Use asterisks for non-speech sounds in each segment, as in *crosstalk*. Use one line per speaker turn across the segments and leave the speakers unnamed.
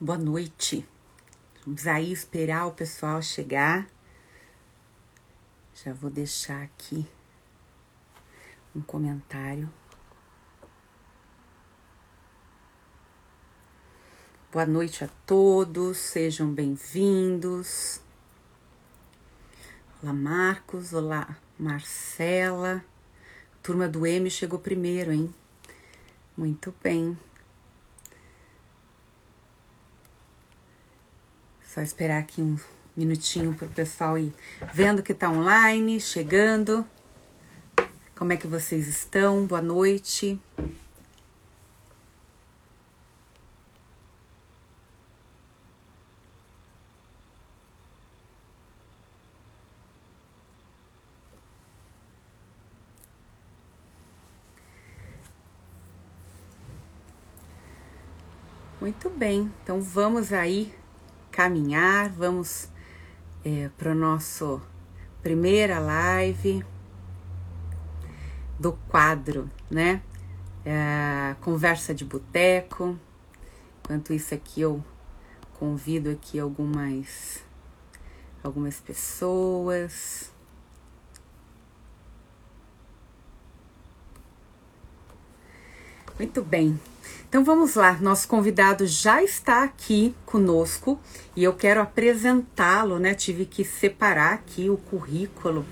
Boa noite. Vamos aí esperar o pessoal chegar. Já vou deixar aqui um comentário. Boa noite a todos, sejam bem-vindos. Olá, Marcos. Olá, Marcela. Turma do M chegou primeiro, hein? Muito bem. Só esperar aqui um minutinho para o pessoal ir vendo que está online, chegando. Como é que vocês estão? Boa noite. Muito bem, então vamos aí caminhar, vamos é, para o nosso primeira live do quadro, né? É, conversa de boteco. Enquanto isso aqui eu convido aqui algumas algumas pessoas. Muito bem. Então vamos lá, nosso convidado já está aqui conosco e eu quero apresentá-lo, né? Tive que separar aqui o currículo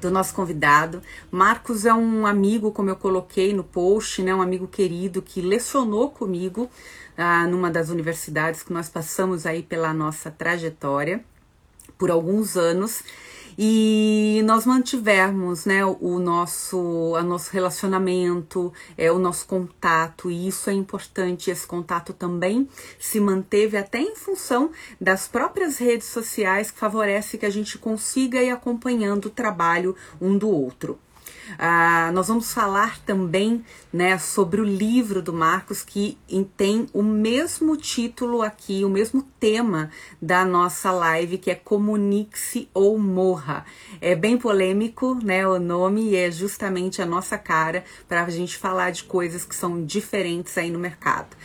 do nosso convidado. Marcos é um amigo, como eu coloquei no post, né? Um amigo querido que lecionou comigo ah, numa das universidades que nós passamos aí pela nossa trajetória por alguns anos e nós mantivermos né, o nosso, o nosso relacionamento, é, o nosso contato, e isso é importante. Esse contato também se manteve até em função das próprias redes sociais que favorece que a gente consiga ir acompanhando o trabalho um do outro. Ah, nós vamos falar também né, sobre o livro do Marcos, que tem o mesmo título aqui, o mesmo tema da nossa live, que é Comunique-se ou Morra. É bem polêmico né, o nome e é justamente a nossa cara para a gente falar de coisas que são diferentes aí no mercado.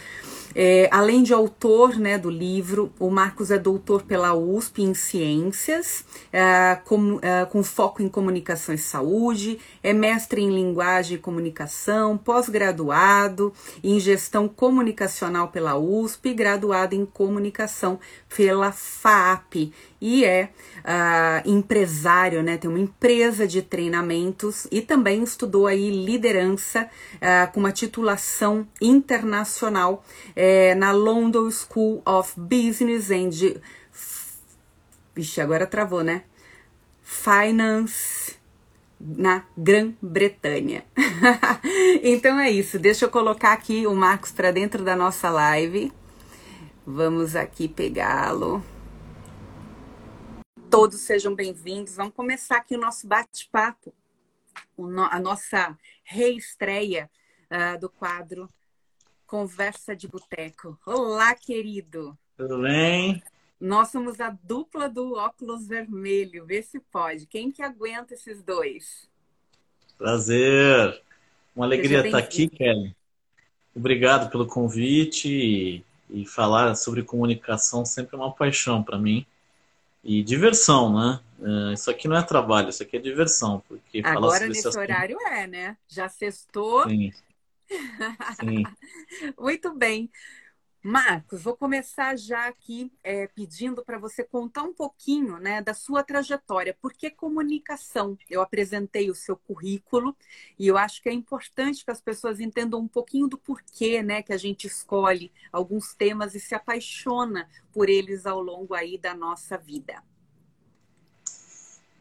É, além de autor né, do livro, o Marcos é doutor pela USP em Ciências, é, com, é, com foco em comunicação e saúde, é mestre em linguagem e comunicação, pós-graduado em gestão comunicacional pela USP, graduado em comunicação pela FAP e é uh, empresário, né? Tem uma empresa de treinamentos e também estudou aí liderança uh, com uma titulação internacional uh, na London School of Business and Vixe, agora travou, né? Finance na Grã-Bretanha. *laughs* então é isso. Deixa eu colocar aqui o Marcos para dentro da nossa live. Vamos aqui pegá-lo. Todos sejam bem-vindos. Vamos começar aqui o nosso bate-papo, a nossa reestreia uh, do quadro Conversa de Boteco. Olá, querido.
Tudo bem?
Nós somos a dupla do óculos vermelho. Vê se pode. Quem que aguenta esses dois?
Prazer. Uma alegria estar aqui, Kelly. Obrigado pelo convite e falar sobre comunicação sempre é uma paixão para mim. E diversão, né? É, isso aqui não é trabalho, isso aqui é diversão. Porque
Agora, nesse horário, é, né? Já sextou.
Sim. Sim. *laughs*
Muito bem. Marcos, vou começar já aqui é, pedindo para você contar um pouquinho né, da sua trajetória. Por que comunicação? Eu apresentei o seu currículo e eu acho que é importante que as pessoas entendam um pouquinho do porquê né, que a gente escolhe alguns temas e se apaixona por eles ao longo aí da nossa vida.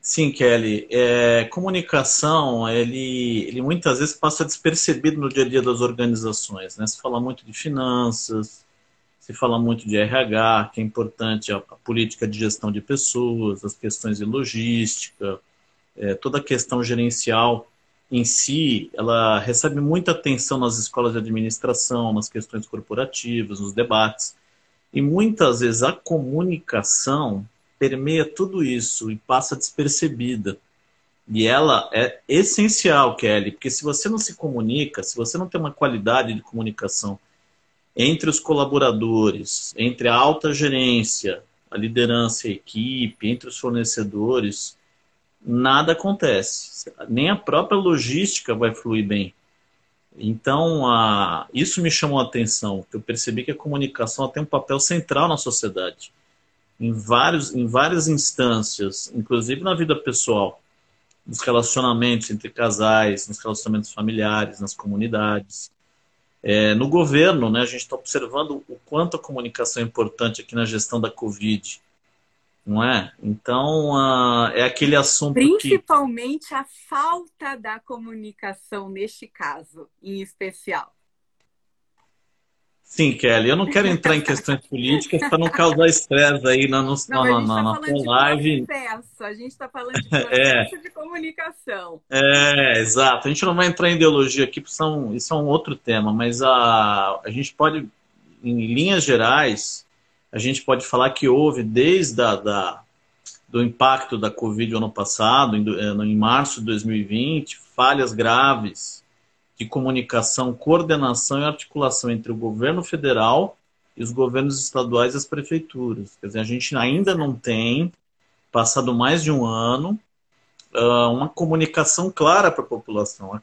Sim, Kelly. É, comunicação, ele, ele muitas vezes passa despercebido no dia a dia das organizações. Né? Se fala muito de finanças, se fala muito de RH, que é importante a, a política de gestão de pessoas, as questões de logística, é, toda a questão gerencial em si, ela recebe muita atenção nas escolas de administração, nas questões corporativas, nos debates. E muitas vezes a comunicação permeia tudo isso e passa despercebida. E ela é essencial, Kelly, porque se você não se comunica, se você não tem uma qualidade de comunicação entre os colaboradores, entre a alta gerência, a liderança a equipe, entre os fornecedores, nada acontece. Nem a própria logística vai fluir bem. Então, a, isso me chamou a atenção. Eu percebi que a comunicação tem um papel central na sociedade, em, vários, em várias instâncias, inclusive na vida pessoal, nos relacionamentos entre casais, nos relacionamentos familiares, nas comunidades. É, no governo, né, a gente está observando o quanto a comunicação é importante aqui na gestão da Covid não é? Então, é aquele assunto
Principalmente
que...
a falta da comunicação neste caso, em especial.
Sim, Kelly, eu não quero entrar em questões políticas para não causar estresse aí na, no, não, na, na, tá na live.
Processo, a gente está falando de *laughs* processo é. de comunicação.
É, exato. A gente não vai entrar em ideologia aqui, porque são, isso é um outro tema, mas a, a gente pode, em linhas gerais, a gente pode falar que houve, desde a, da, do impacto da Covid ano passado, em, eh, em março de 2020, falhas graves de comunicação, coordenação e articulação entre o governo federal e os governos estaduais e as prefeituras. Quer dizer, a gente ainda não tem, passado mais de um ano, ah, uma comunicação clara para a população.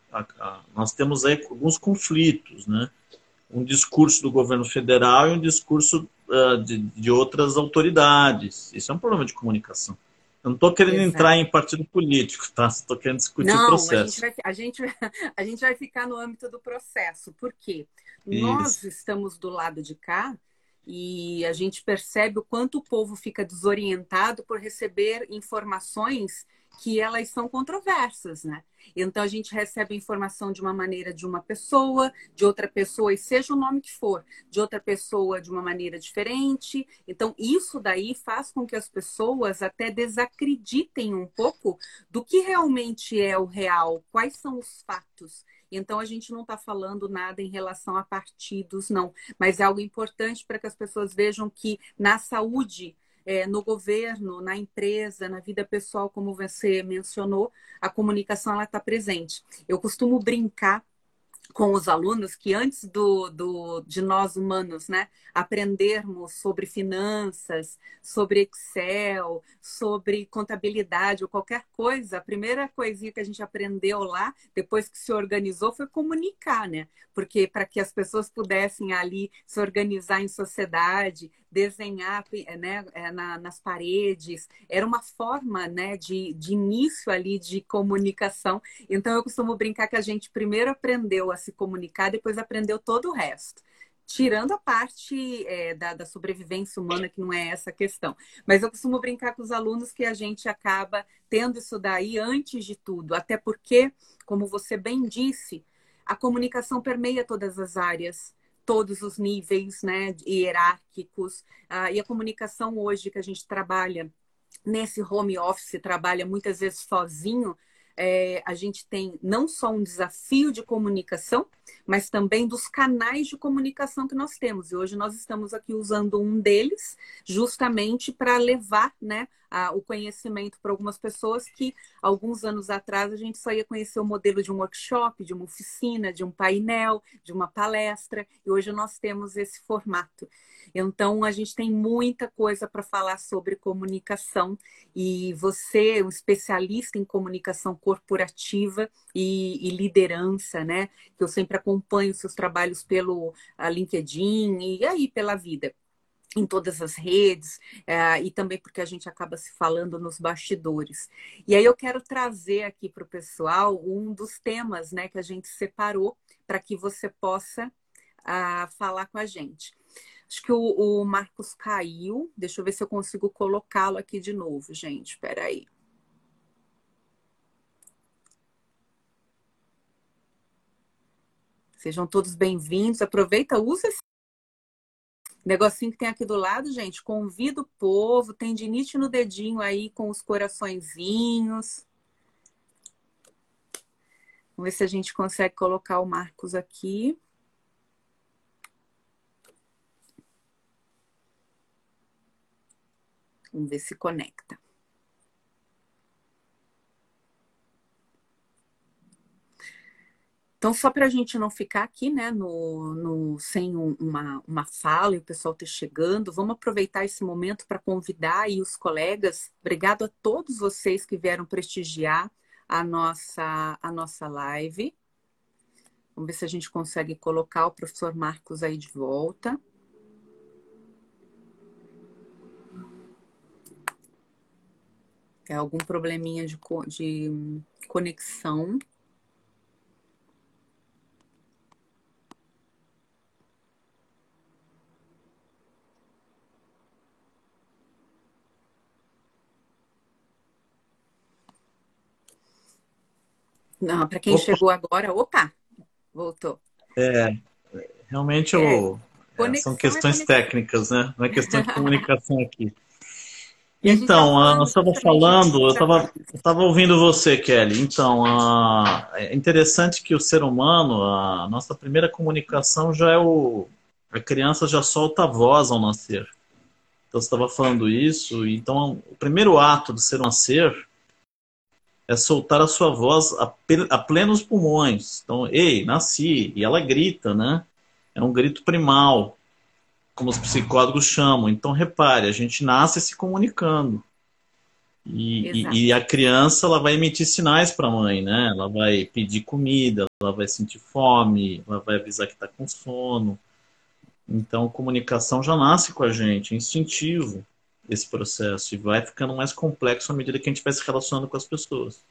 Nós temos aí alguns conflitos, né? Um discurso do governo federal e um discurso de, de, outras autoridades. Isso é um problema de comunicação. Eu não estou querendo Exato. entrar em partido político, tá? Estou querendo discutir não, o processo.
A gente, vai, a, *laughs* gente, a gente vai ficar no âmbito do processo. Por quê? Isso. Nós estamos do lado de cá e a gente percebe o quanto o povo fica desorientado por receber informações que elas são controversas, né? Então a gente recebe informação de uma maneira de uma pessoa, de outra pessoa, e seja o nome que for, de outra pessoa de uma maneira diferente. Então isso daí faz com que as pessoas até desacreditem um pouco do que realmente é o real, quais são os fatos. Então a gente não está falando nada em relação a partidos, não, mas é algo importante para que as pessoas vejam que na saúde é, no governo, na empresa, na vida pessoal, como você mencionou, a comunicação está presente. Eu costumo brincar com os alunos que antes do, do, de nós humanos, né, aprendermos sobre finanças, sobre Excel, sobre contabilidade ou qualquer coisa, a primeira coisinha que a gente aprendeu lá, depois que se organizou, foi comunicar, né? Porque para que as pessoas pudessem ali se organizar em sociedade, desenhar né, é, na, nas paredes, era uma forma né, de, de início ali de comunicação. Então eu costumo brincar que a gente primeiro aprendeu a se comunicar, depois aprendeu todo o resto tirando a parte é, da, da, sobrevivência humana, que não é essa a questão. Mas eu costumo brincar com os alunos que a gente acaba tendo isso daí antes de tudo, até porque, como você bem disse, a comunicação permeia todas as áreas todos os níveis né, hierárquicos. Ah, e a comunicação hoje que a gente trabalha nesse home office, trabalha muitas vezes sozinho, é, a gente tem não só um desafio de comunicação, mas também dos canais de comunicação que nós temos. E hoje nós estamos aqui usando um deles justamente para levar né, a, o conhecimento para algumas pessoas que alguns anos atrás a gente só ia conhecer o modelo de um workshop, de uma oficina, de um painel, de uma palestra, e hoje nós temos esse formato. Então, a gente tem muita coisa para falar sobre comunicação e você, um especialista em comunicação corporativa e, e liderança, né? Que eu sempre acompanho seus trabalhos pelo LinkedIn e aí pela vida em todas as redes é, e também porque a gente acaba se falando nos bastidores. E aí eu quero trazer aqui para o pessoal um dos temas né, que a gente separou para que você possa uh, falar com a gente. Acho que o, o Marcos caiu. Deixa eu ver se eu consigo colocá-lo aqui de novo, gente. Espera aí. Sejam todos bem-vindos. Aproveita, usa esse negocinho que tem aqui do lado, gente. Convida o povo. Tem dinite no dedinho aí com os coraçõezinhos. Vamos ver se a gente consegue colocar o Marcos aqui. Vamos ver se conecta. Então, só para a gente não ficar aqui, né, no, no sem um, uma, uma fala e o pessoal ter chegando, vamos aproveitar esse momento para convidar aí os colegas. Obrigado a todos vocês que vieram prestigiar a nossa, a nossa live. Vamos ver se a gente consegue colocar o professor Marcos aí de volta. É algum probleminha de, de conexão. Não, para quem opa. chegou agora, opa, voltou.
É, realmente é, é, são questões é técnicas, né? Não é questão de *laughs* comunicação aqui. Então, tá nós estávamos falando, eu estava eu ouvindo você, Kelly. Então, é interessante que o ser humano, a nossa primeira comunicação já é o. A criança já solta a voz ao nascer. Então, você estava falando isso. Então, o primeiro ato do ser nascer é soltar a sua voz a, a plenos pulmões. Então, ei, nasci. E ela grita, né? É um grito primal como os psicólogos chamam. Então, repare, a gente nasce se comunicando. E, e, e, a criança ela vai emitir sinais para a mãe, né? Ela vai pedir comida, ela vai sentir fome, ela vai avisar que está com sono. Então, comunicação já nasce com a gente, é instintivo esse processo e vai ficando mais complexo à medida que a gente vai se relacionando com as pessoas.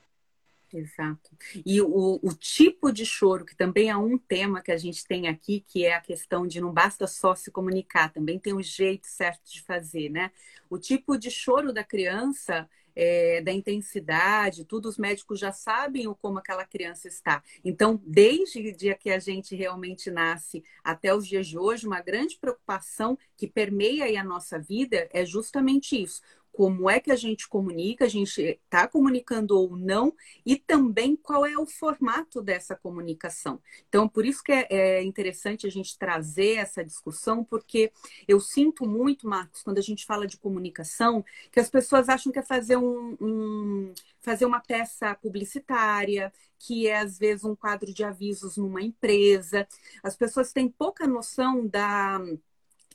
Exato. E o, o, tipo de choro, que também é um tema que a gente tem aqui, que é a questão de não basta só se comunicar, também tem um jeito certo de fazer, né? O tipo de choro da criança, é, da intensidade, tudo, os médicos já sabem o como aquela criança está. Então, desde o dia que a gente realmente nasce até os dias de hoje, uma grande preocupação que permeia a nossa vida é justamente isso como é que a gente comunica, a gente está comunicando ou não, e também qual é o formato dessa comunicação. Então, por isso que é, é interessante a gente trazer essa discussão, porque eu sinto muito, Marcos, quando a gente fala de comunicação, que as pessoas acham que é fazer um, um fazer uma peça publicitária, que é às vezes um quadro de avisos numa empresa. As pessoas têm pouca noção da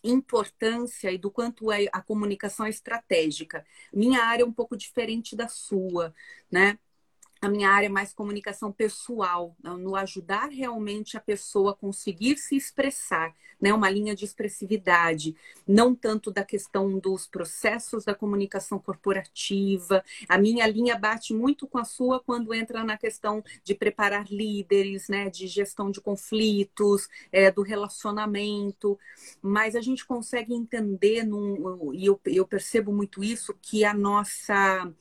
importância e do quanto é a comunicação estratégica. Minha área é um pouco diferente da sua, né? A minha área é mais comunicação pessoal, no ajudar realmente a pessoa a conseguir se expressar, né? Uma linha de expressividade, não tanto da questão dos processos da comunicação corporativa. A minha linha bate muito com a sua quando entra na questão de preparar líderes, né? De gestão de conflitos, é, do relacionamento. Mas a gente consegue entender, num, e eu, eu percebo muito isso, que a nossa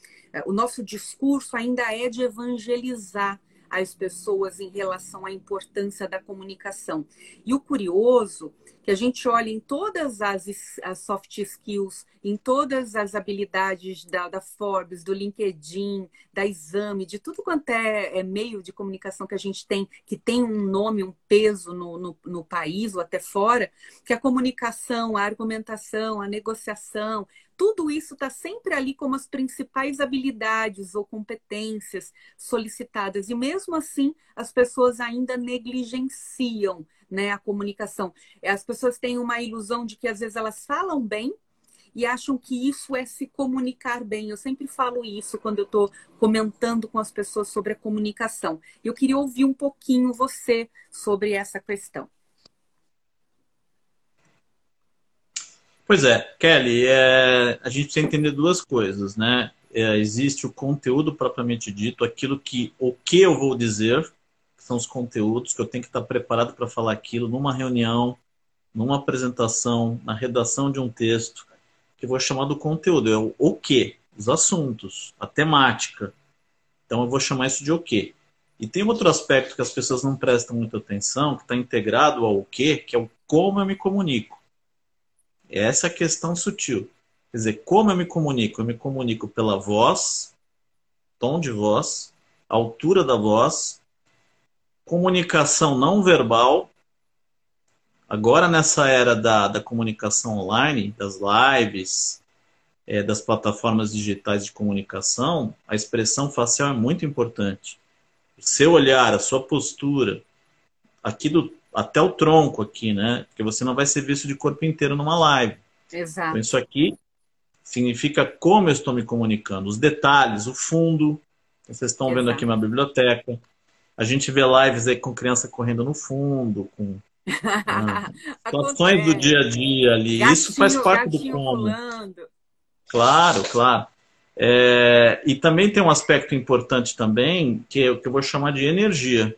o nosso discurso ainda é de evangelizar as pessoas em relação à importância da comunicação. E o curioso que a gente olha em todas as, as soft skills, em todas as habilidades da, da, Forbes, do LinkedIn, da Exame, de tudo quanto é, é, meio de comunicação que a gente tem, que tem um nome, um peso no, no, no país ou até fora, que a comunicação, a argumentação, a negociação, tudo isso está sempre ali como as principais habilidades ou competências solicitadas. E mesmo assim, as pessoas ainda negligenciam né, a comunicação. As pessoas têm uma ilusão de que às vezes elas falam bem e acham que isso é se comunicar bem. Eu sempre falo isso quando eu estou comentando com as pessoas sobre a comunicação. Eu queria ouvir um pouquinho você sobre essa questão.
Pois é, Kelly, é, a gente precisa entender duas coisas, né? É, existe o conteúdo propriamente dito, aquilo que o que eu vou dizer, que são os conteúdos que eu tenho que estar preparado para falar aquilo numa reunião, numa apresentação, na redação de um texto, que eu vou chamar do conteúdo, é o o que, os assuntos, a temática. Então eu vou chamar isso de o que. E tem outro aspecto que as pessoas não prestam muita atenção, que está integrado ao o que, que é o como eu me comunico. Essa é a questão sutil. Quer dizer, como eu me comunico? Eu me comunico pela voz, tom de voz, altura da voz, comunicação não verbal. Agora, nessa era da, da comunicação online, das lives, é, das plataformas digitais de comunicação, a expressão facial é muito importante. O seu olhar, a sua postura, aqui do até o tronco aqui, né? Porque você não vai ser visto de corpo inteiro numa live.
Exato.
Então, isso aqui significa como eu estou me comunicando, os detalhes, o fundo. Vocês estão Exato. vendo aqui uma biblioteca. A gente vê lives aí com criança correndo no fundo, com ah, *laughs* situações do dia a dia ali. Gatinho, isso faz parte do como. Claro, claro. É, e também tem um aspecto importante também, que, é, que eu vou chamar de energia.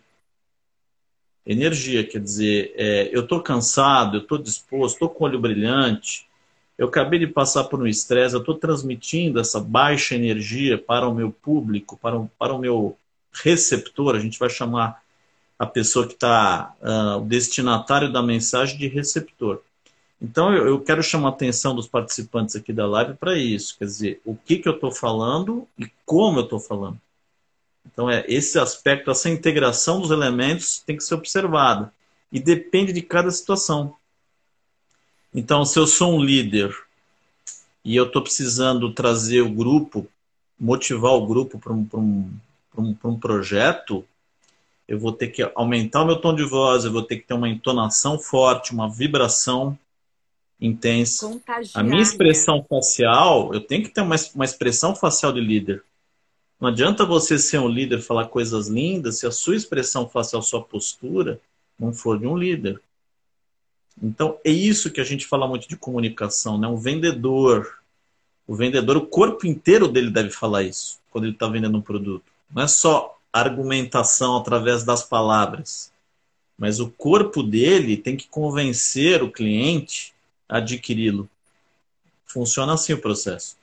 Energia, quer dizer, é, eu estou cansado, eu estou disposto, estou com o olho brilhante, eu acabei de passar por um estresse, eu estou transmitindo essa baixa energia para o meu público, para o, para o meu receptor, a gente vai chamar a pessoa que está, uh, o destinatário da mensagem de receptor. Então, eu, eu quero chamar a atenção dos participantes aqui da live para isso, quer dizer, o que, que eu estou falando e como eu estou falando. Então, é esse aspecto, essa integração dos elementos tem que ser observada. E depende de cada situação. Então, se eu sou um líder e eu estou precisando trazer o grupo, motivar o grupo para um, um, um, um projeto, eu vou ter que aumentar o meu tom de voz, eu vou ter que ter uma entonação forte, uma vibração intensa.
Contagiar,
a minha expressão né? facial, eu tenho que ter uma, uma expressão facial de líder. Não adianta você ser um líder falar coisas lindas se a sua expressão facial, sua postura, não for de um líder. Então, é isso que a gente fala muito de comunicação, né? Um vendedor. O vendedor, o corpo inteiro dele deve falar isso quando ele está vendendo um produto. Não é só argumentação através das palavras, mas o corpo dele tem que convencer o cliente a adquiri-lo. Funciona assim o processo.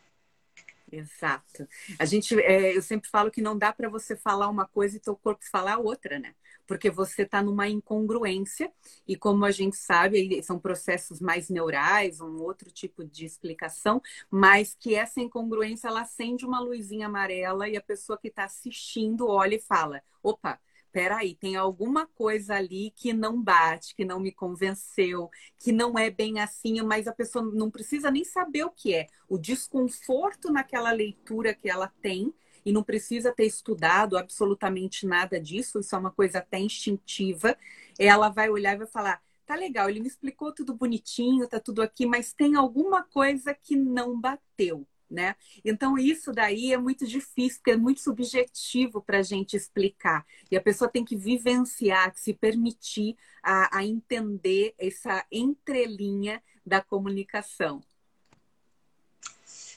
Exato. A gente, é, eu sempre falo que não dá para você falar uma coisa e teu corpo falar outra, né? Porque você está numa incongruência e como a gente sabe, são processos mais neurais, um outro tipo de explicação, mas que essa incongruência ela acende uma luzinha amarela e a pessoa que está assistindo olha e fala: opa, peraí, tem alguma coisa ali que não bate, que não me convenceu, que não é bem assim, mas a pessoa não precisa nem saber o que é. O desconforto naquela leitura que ela tem, e não precisa ter estudado absolutamente nada disso, isso é uma coisa até instintiva. Ela vai olhar e vai falar: tá legal, ele me explicou tudo bonitinho, tá tudo aqui, mas tem alguma coisa que não bateu né? Então, isso daí é muito difícil, porque é muito subjetivo para a gente explicar. E a pessoa tem que vivenciar, se permitir a, a entender essa entrelinha da comunicação.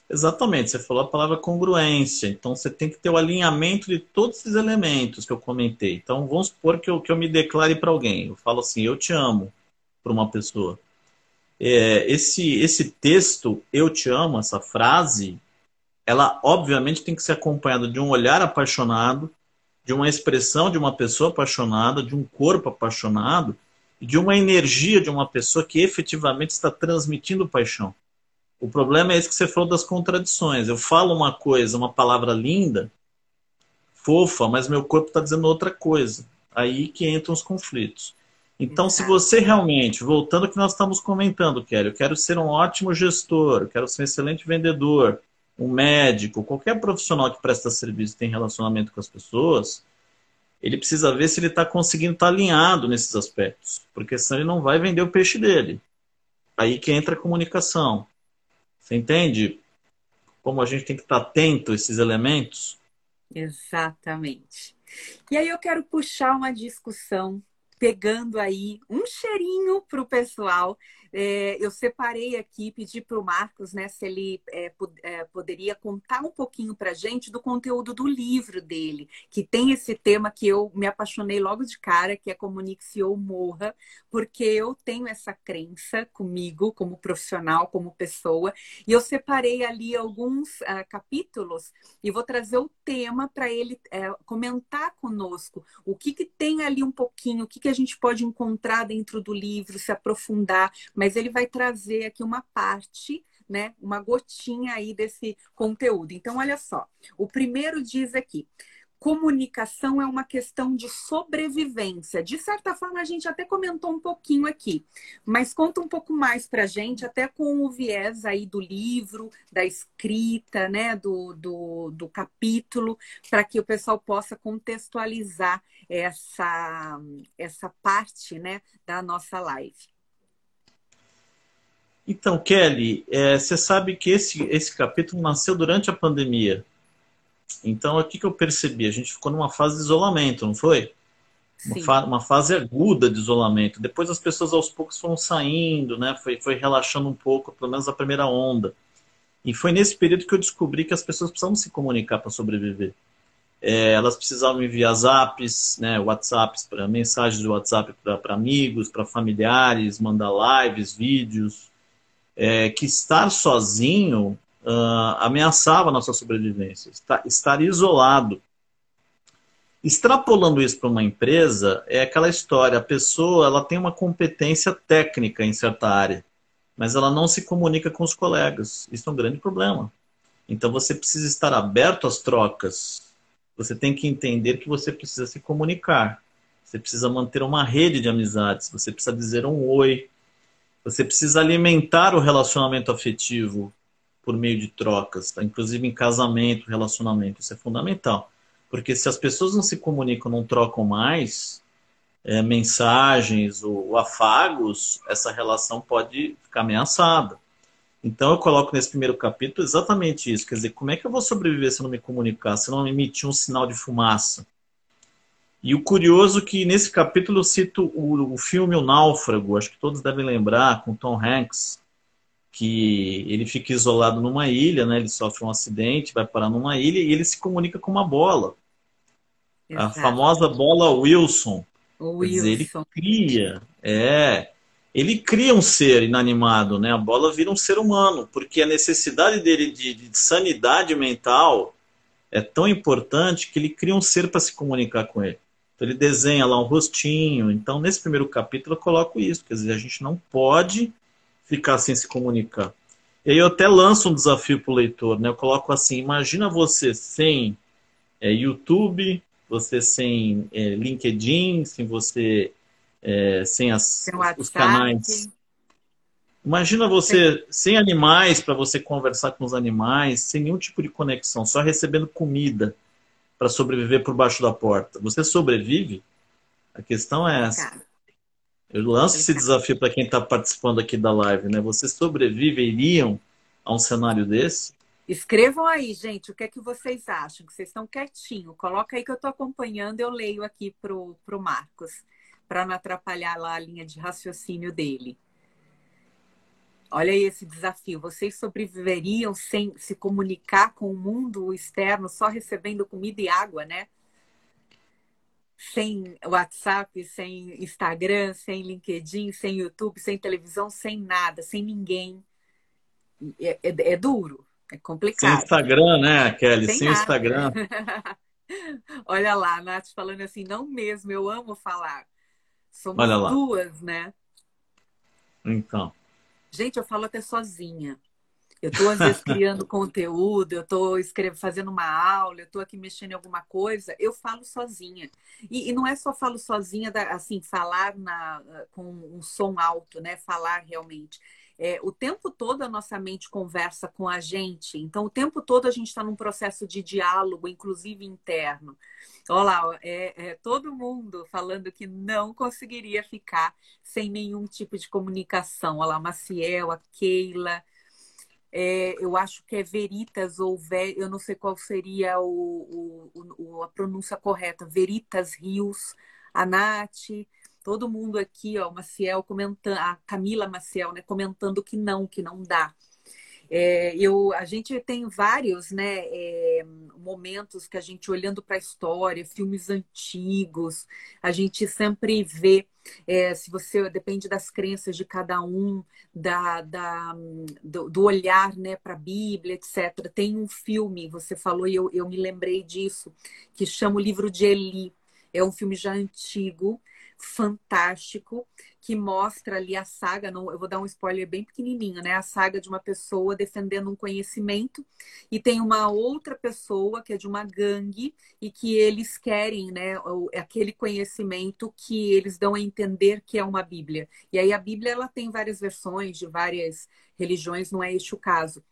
Exatamente, você falou a palavra congruência. Então você tem que ter o alinhamento de todos esses elementos que eu comentei. Então vamos supor que eu, que eu me declare para alguém. Eu falo assim, eu te amo para uma pessoa é, esse, esse texto, eu te amo, essa frase, ela obviamente tem que ser acompanhada de um olhar apaixonado, de uma expressão de uma pessoa apaixonada, de um corpo apaixonado de uma energia de uma pessoa que efetivamente está transmitindo paixão. O problema é esse que você falou das contradições. Eu falo uma coisa, uma palavra linda, fofa, mas meu corpo está dizendo outra coisa. Aí que entram os conflitos. Então, se você realmente, voltando ao que nós estamos comentando, Kelly, eu quero ser um ótimo gestor, eu quero ser um excelente vendedor, um médico, qualquer profissional que presta serviço tem relacionamento com as pessoas, ele precisa ver se ele está conseguindo estar tá alinhado nesses aspectos, porque senão ele não vai vender o peixe dele. Aí que entra a comunicação. Você entende como a gente tem que estar tá atento a esses elementos?
Exatamente. E aí eu quero puxar uma discussão pegando aí um cheirinho para o pessoal é, eu separei aqui, pedi para o Marcos né, se ele é, é, poderia contar um pouquinho para gente do conteúdo do livro dele, que tem esse tema que eu me apaixonei logo de cara, que é Comunique-se ou Morra, porque eu tenho essa crença comigo, como profissional, como pessoa, e eu separei ali alguns uh, capítulos e vou trazer o tema para ele é, comentar conosco o que, que tem ali um pouquinho, o que, que a gente pode encontrar dentro do livro, se aprofundar, mas ele vai trazer aqui uma parte né, uma gotinha aí desse conteúdo. Então, olha só. O primeiro diz aqui: comunicação é uma questão de sobrevivência. De certa forma, a gente até comentou um pouquinho aqui, mas conta um pouco mais para a gente, até com o viés aí do livro, da escrita, né, do, do, do capítulo, para que o pessoal possa contextualizar essa, essa parte né, da nossa live.
Então, Kelly, é, você sabe que esse, esse capítulo nasceu durante a pandemia. Então, o que, que eu percebi? A gente ficou numa fase de isolamento, não foi? Uma, fa uma, fase aguda de isolamento. Depois as pessoas aos poucos foram saindo, né? Foi, foi relaxando um pouco, pelo menos a primeira onda. E foi nesse período que eu descobri que as pessoas precisavam se comunicar para sobreviver. É, elas precisavam enviar zaps, né, WhatsApps, mensagens de WhatsApp para amigos, para familiares, mandar lives, vídeos. É, que estar sozinho uh, ameaçava a nossa sobrevivência, estar, estar isolado. Extrapolando isso para uma empresa, é aquela história, a pessoa ela tem uma competência técnica em certa área, mas ela não se comunica com os colegas. Isso é um grande problema. Então você precisa estar aberto às trocas. Você tem que entender que você precisa se comunicar. Você precisa manter uma rede de amizades. Você precisa dizer um oi. Você precisa alimentar o relacionamento afetivo por meio de trocas, tá? inclusive em casamento, relacionamento. Isso é fundamental. Porque se as pessoas não se comunicam, não trocam mais é, mensagens ou, ou afagos, essa relação pode ficar ameaçada. Então eu coloco nesse primeiro capítulo exatamente isso. Quer dizer, como é que eu vou sobreviver se eu não me comunicar, se eu não emitir um sinal de fumaça? E o curioso é que nesse capítulo eu cito o, o filme O Náufrago, acho que todos devem lembrar, com Tom Hanks, que ele fica isolado numa ilha, né? Ele sofre um acidente, vai parar numa ilha e ele se comunica com uma bola. Exato. A famosa bola Wilson.
O Wilson. Dizer,
ele cria, é, ele cria um ser inanimado, né? A bola vira um ser humano, porque a necessidade dele de, de sanidade mental é tão importante que ele cria um ser para se comunicar com ele. Então ele desenha lá um rostinho. Então nesse primeiro capítulo eu coloco isso, quer dizer, a gente não pode ficar sem se comunicar. E aí eu até lanço um desafio para o leitor, né? Eu coloco assim, imagina você sem é, YouTube, você sem é, LinkedIn, sem você é, sem, as, os canais. Imagina você sem animais para você conversar com os animais, sem nenhum tipo de conexão, só recebendo comida para sobreviver por baixo da porta. Você sobrevive? A questão é essa. Eu lanço esse desafio para quem está participando aqui da live, né? Vocês sobreviveriam a um cenário desse?
Escrevam aí, gente, o que é que vocês acham? Que vocês estão quietinho. Coloca aí que eu estou acompanhando, eu leio aqui pro, pro Marcos, para não atrapalhar lá a linha de raciocínio dele. Olha aí esse desafio. Vocês sobreviveriam sem se comunicar com o mundo externo, só recebendo comida e água, né? sem WhatsApp, sem Instagram, sem LinkedIn, sem YouTube, sem televisão, sem nada, sem ninguém. É, é, é duro, é complicado.
Sem Instagram, né, Kelly? Sem, sem Instagram. *laughs*
Olha lá, a Nath falando assim, não mesmo, eu amo falar. Somos duas, né?
Então.
Gente, eu falo até sozinha. Eu estou, às vezes, *laughs* criando conteúdo, eu estou fazendo uma aula, eu estou aqui mexendo em alguma coisa, eu falo sozinha. E, e não é só falo sozinha, assim, falar na, com um som alto, né? Falar realmente. É, o tempo todo a nossa mente conversa com a gente, então o tempo todo a gente está num processo de diálogo, inclusive interno. Olha lá, é, é, todo mundo falando que não conseguiria ficar sem nenhum tipo de comunicação. Olha lá, Maciel, a Keila, é, eu acho que é Veritas ou Ver, eu não sei qual seria o, o, o, a pronúncia correta, Veritas Rios, a Nath, todo mundo aqui, ó, Maciel comentando, a Camila Maciel, né, comentando que não, que não dá. É, eu, a gente tem vários né, é, momentos que a gente, olhando para a história, filmes antigos, a gente sempre vê, é, se você depende das crenças de cada um, da, da do, do, olhar né, para a Bíblia, etc. Tem um filme, você falou, e eu, eu me lembrei disso, que chama o livro de Eli. É um filme já antigo, fantástico que mostra ali a saga, não, eu vou dar um spoiler bem pequenininho, né? A saga de uma pessoa defendendo um conhecimento e tem uma outra pessoa que é de uma gangue e que eles querem, né, aquele conhecimento que eles dão a entender que é uma Bíblia. E aí a Bíblia ela tem várias versões de várias religiões, não é este o caso.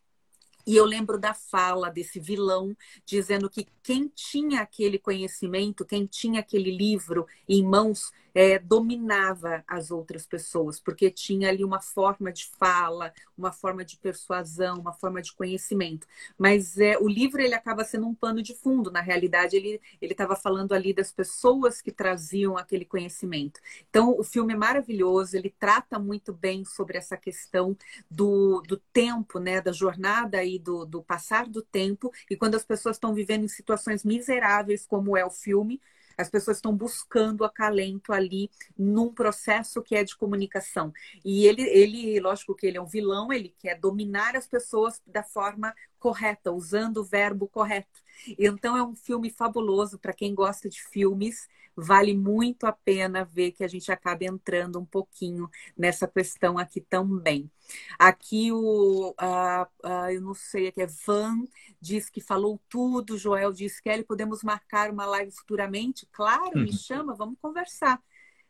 E eu lembro da fala desse vilão dizendo que quem tinha aquele conhecimento, quem tinha aquele livro em mãos, é, dominava as outras pessoas, porque tinha ali uma forma de fala, uma forma de persuasão, uma forma de conhecimento. Mas é, o livro ele acaba sendo um pano de fundo. Na realidade, ele estava falando ali das pessoas que traziam aquele conhecimento. Então, o filme é maravilhoso, ele trata muito bem sobre essa questão do, do tempo, né, da jornada e do, do passar do tempo, e quando as pessoas estão vivendo em situações miseráveis, como é o filme, as pessoas estão buscando acalento ali num processo que é de comunicação. E ele, ele, lógico que ele é um vilão, ele quer dominar as pessoas da forma correta, usando o verbo correto. Então é um filme fabuloso para quem gosta de filmes. Vale muito a pena ver que a gente acaba entrando um pouquinho nessa questão aqui também. Aqui o, uh, uh, eu não sei, aqui é Van, diz que falou tudo. Joel diz, Kelly, podemos marcar uma live futuramente? Claro, me uhum. chama, vamos conversar.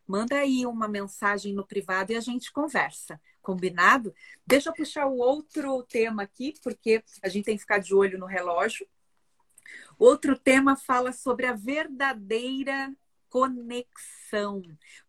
Manda aí uma mensagem no privado e a gente conversa. Combinado? Deixa eu puxar o outro tema aqui, porque a gente tem que ficar de olho no relógio. Outro tema fala sobre a verdadeira conexão,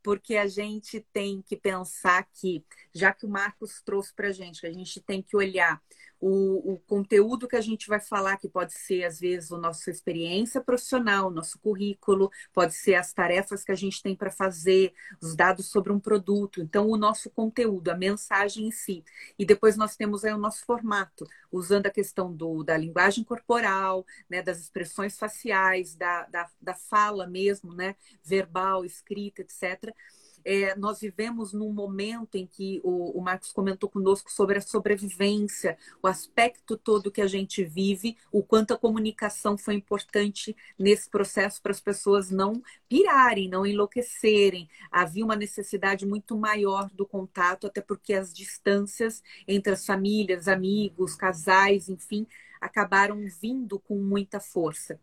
porque a gente tem que pensar que, já que o Marcos trouxe para a gente, que a gente tem que olhar o, o, conteúdo que a gente vai falar, que pode ser, às vezes, a nossa experiência profissional, nosso currículo, pode ser as tarefas que a gente tem para fazer, os dados sobre um produto. Então, o nosso conteúdo, a mensagem em si. E depois nós temos aí o nosso formato, usando a questão do, da linguagem corporal, né, das expressões faciais, da, da, da fala mesmo, né, verbal, escrita, etc é, nós vivemos num momento em que o, o Marcos comentou conosco sobre a sobrevivência, o aspecto todo que a gente vive, o quanto a comunicação foi importante nesse processo para as pessoas não pirarem, não enlouquecerem. Havia uma necessidade muito maior do contato, até porque as distâncias entre as famílias, amigos, casais, enfim, acabaram vindo com muita força.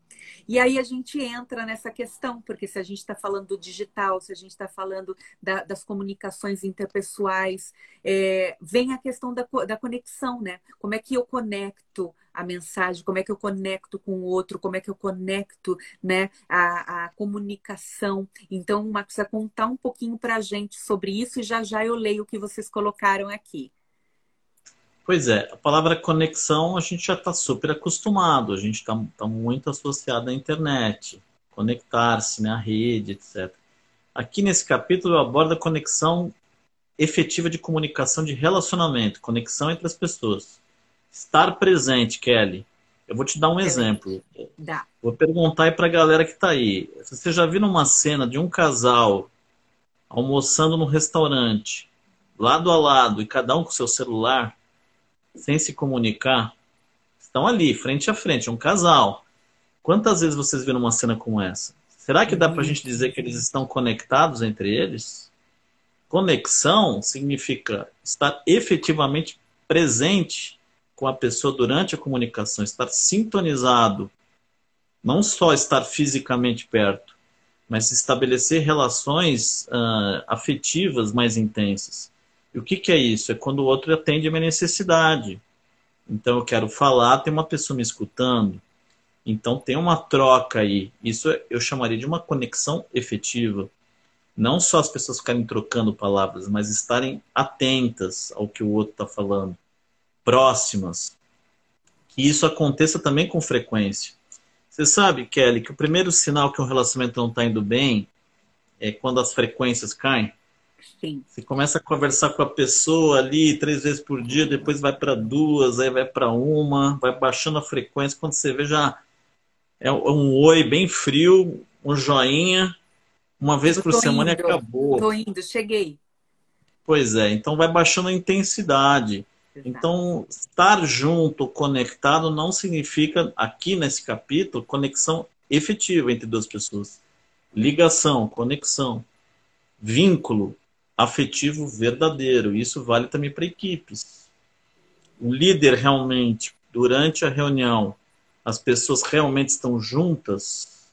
E aí a gente entra nessa questão, porque se a gente está falando do digital, se a gente está falando da, das comunicações interpessoais, é, vem a questão da, da conexão, né? Como é que eu conecto a mensagem, como é que eu conecto com o outro, como é que eu conecto né, a, a comunicação. Então, Marcos vai contar um pouquinho para a gente sobre isso e já já eu leio o que vocês colocaram aqui.
Pois é, a palavra conexão a gente já está super acostumado, a gente está tá muito associado à internet, conectar-se na rede, etc. Aqui nesse capítulo eu abordo a conexão efetiva de comunicação de relacionamento, conexão entre as pessoas. Estar presente, Kelly. Eu vou te dar um exemplo.
Dá.
Vou perguntar aí para a galera que está aí. Você já viu uma cena de um casal almoçando no restaurante, lado a lado, e cada um com seu celular? Sem se comunicar, estão ali, frente a frente, é um casal. Quantas vezes vocês viram uma cena como essa? Será que dá para a gente dizer que eles estão conectados entre eles? Conexão significa estar efetivamente presente com a pessoa durante a comunicação, estar sintonizado, não só estar fisicamente perto, mas estabelecer relações uh, afetivas mais intensas. E o que, que é isso? É quando o outro atende a minha necessidade. Então eu quero falar, tem uma pessoa me escutando. Então tem uma troca aí. Isso eu chamaria de uma conexão efetiva. Não só as pessoas ficarem trocando palavras, mas estarem atentas ao que o outro está falando, próximas. Que isso aconteça também com frequência. Você sabe, Kelly, que o primeiro sinal que um relacionamento não está indo bem é quando as frequências caem.
Sim.
Você começa a conversar com a pessoa ali três vezes por dia, depois vai para duas, aí vai para uma, vai baixando a frequência. Quando você vê, já é um oi bem frio, um joinha, uma vez por semana indo, e acabou.
Tô indo, cheguei.
Pois é, então vai baixando a intensidade. Exato. Então, estar junto, conectado, não significa, aqui nesse capítulo, conexão efetiva entre duas pessoas. Ligação, conexão. vínculo afetivo verdadeiro. Isso vale também para equipes. O líder realmente, durante a reunião, as pessoas realmente estão juntas?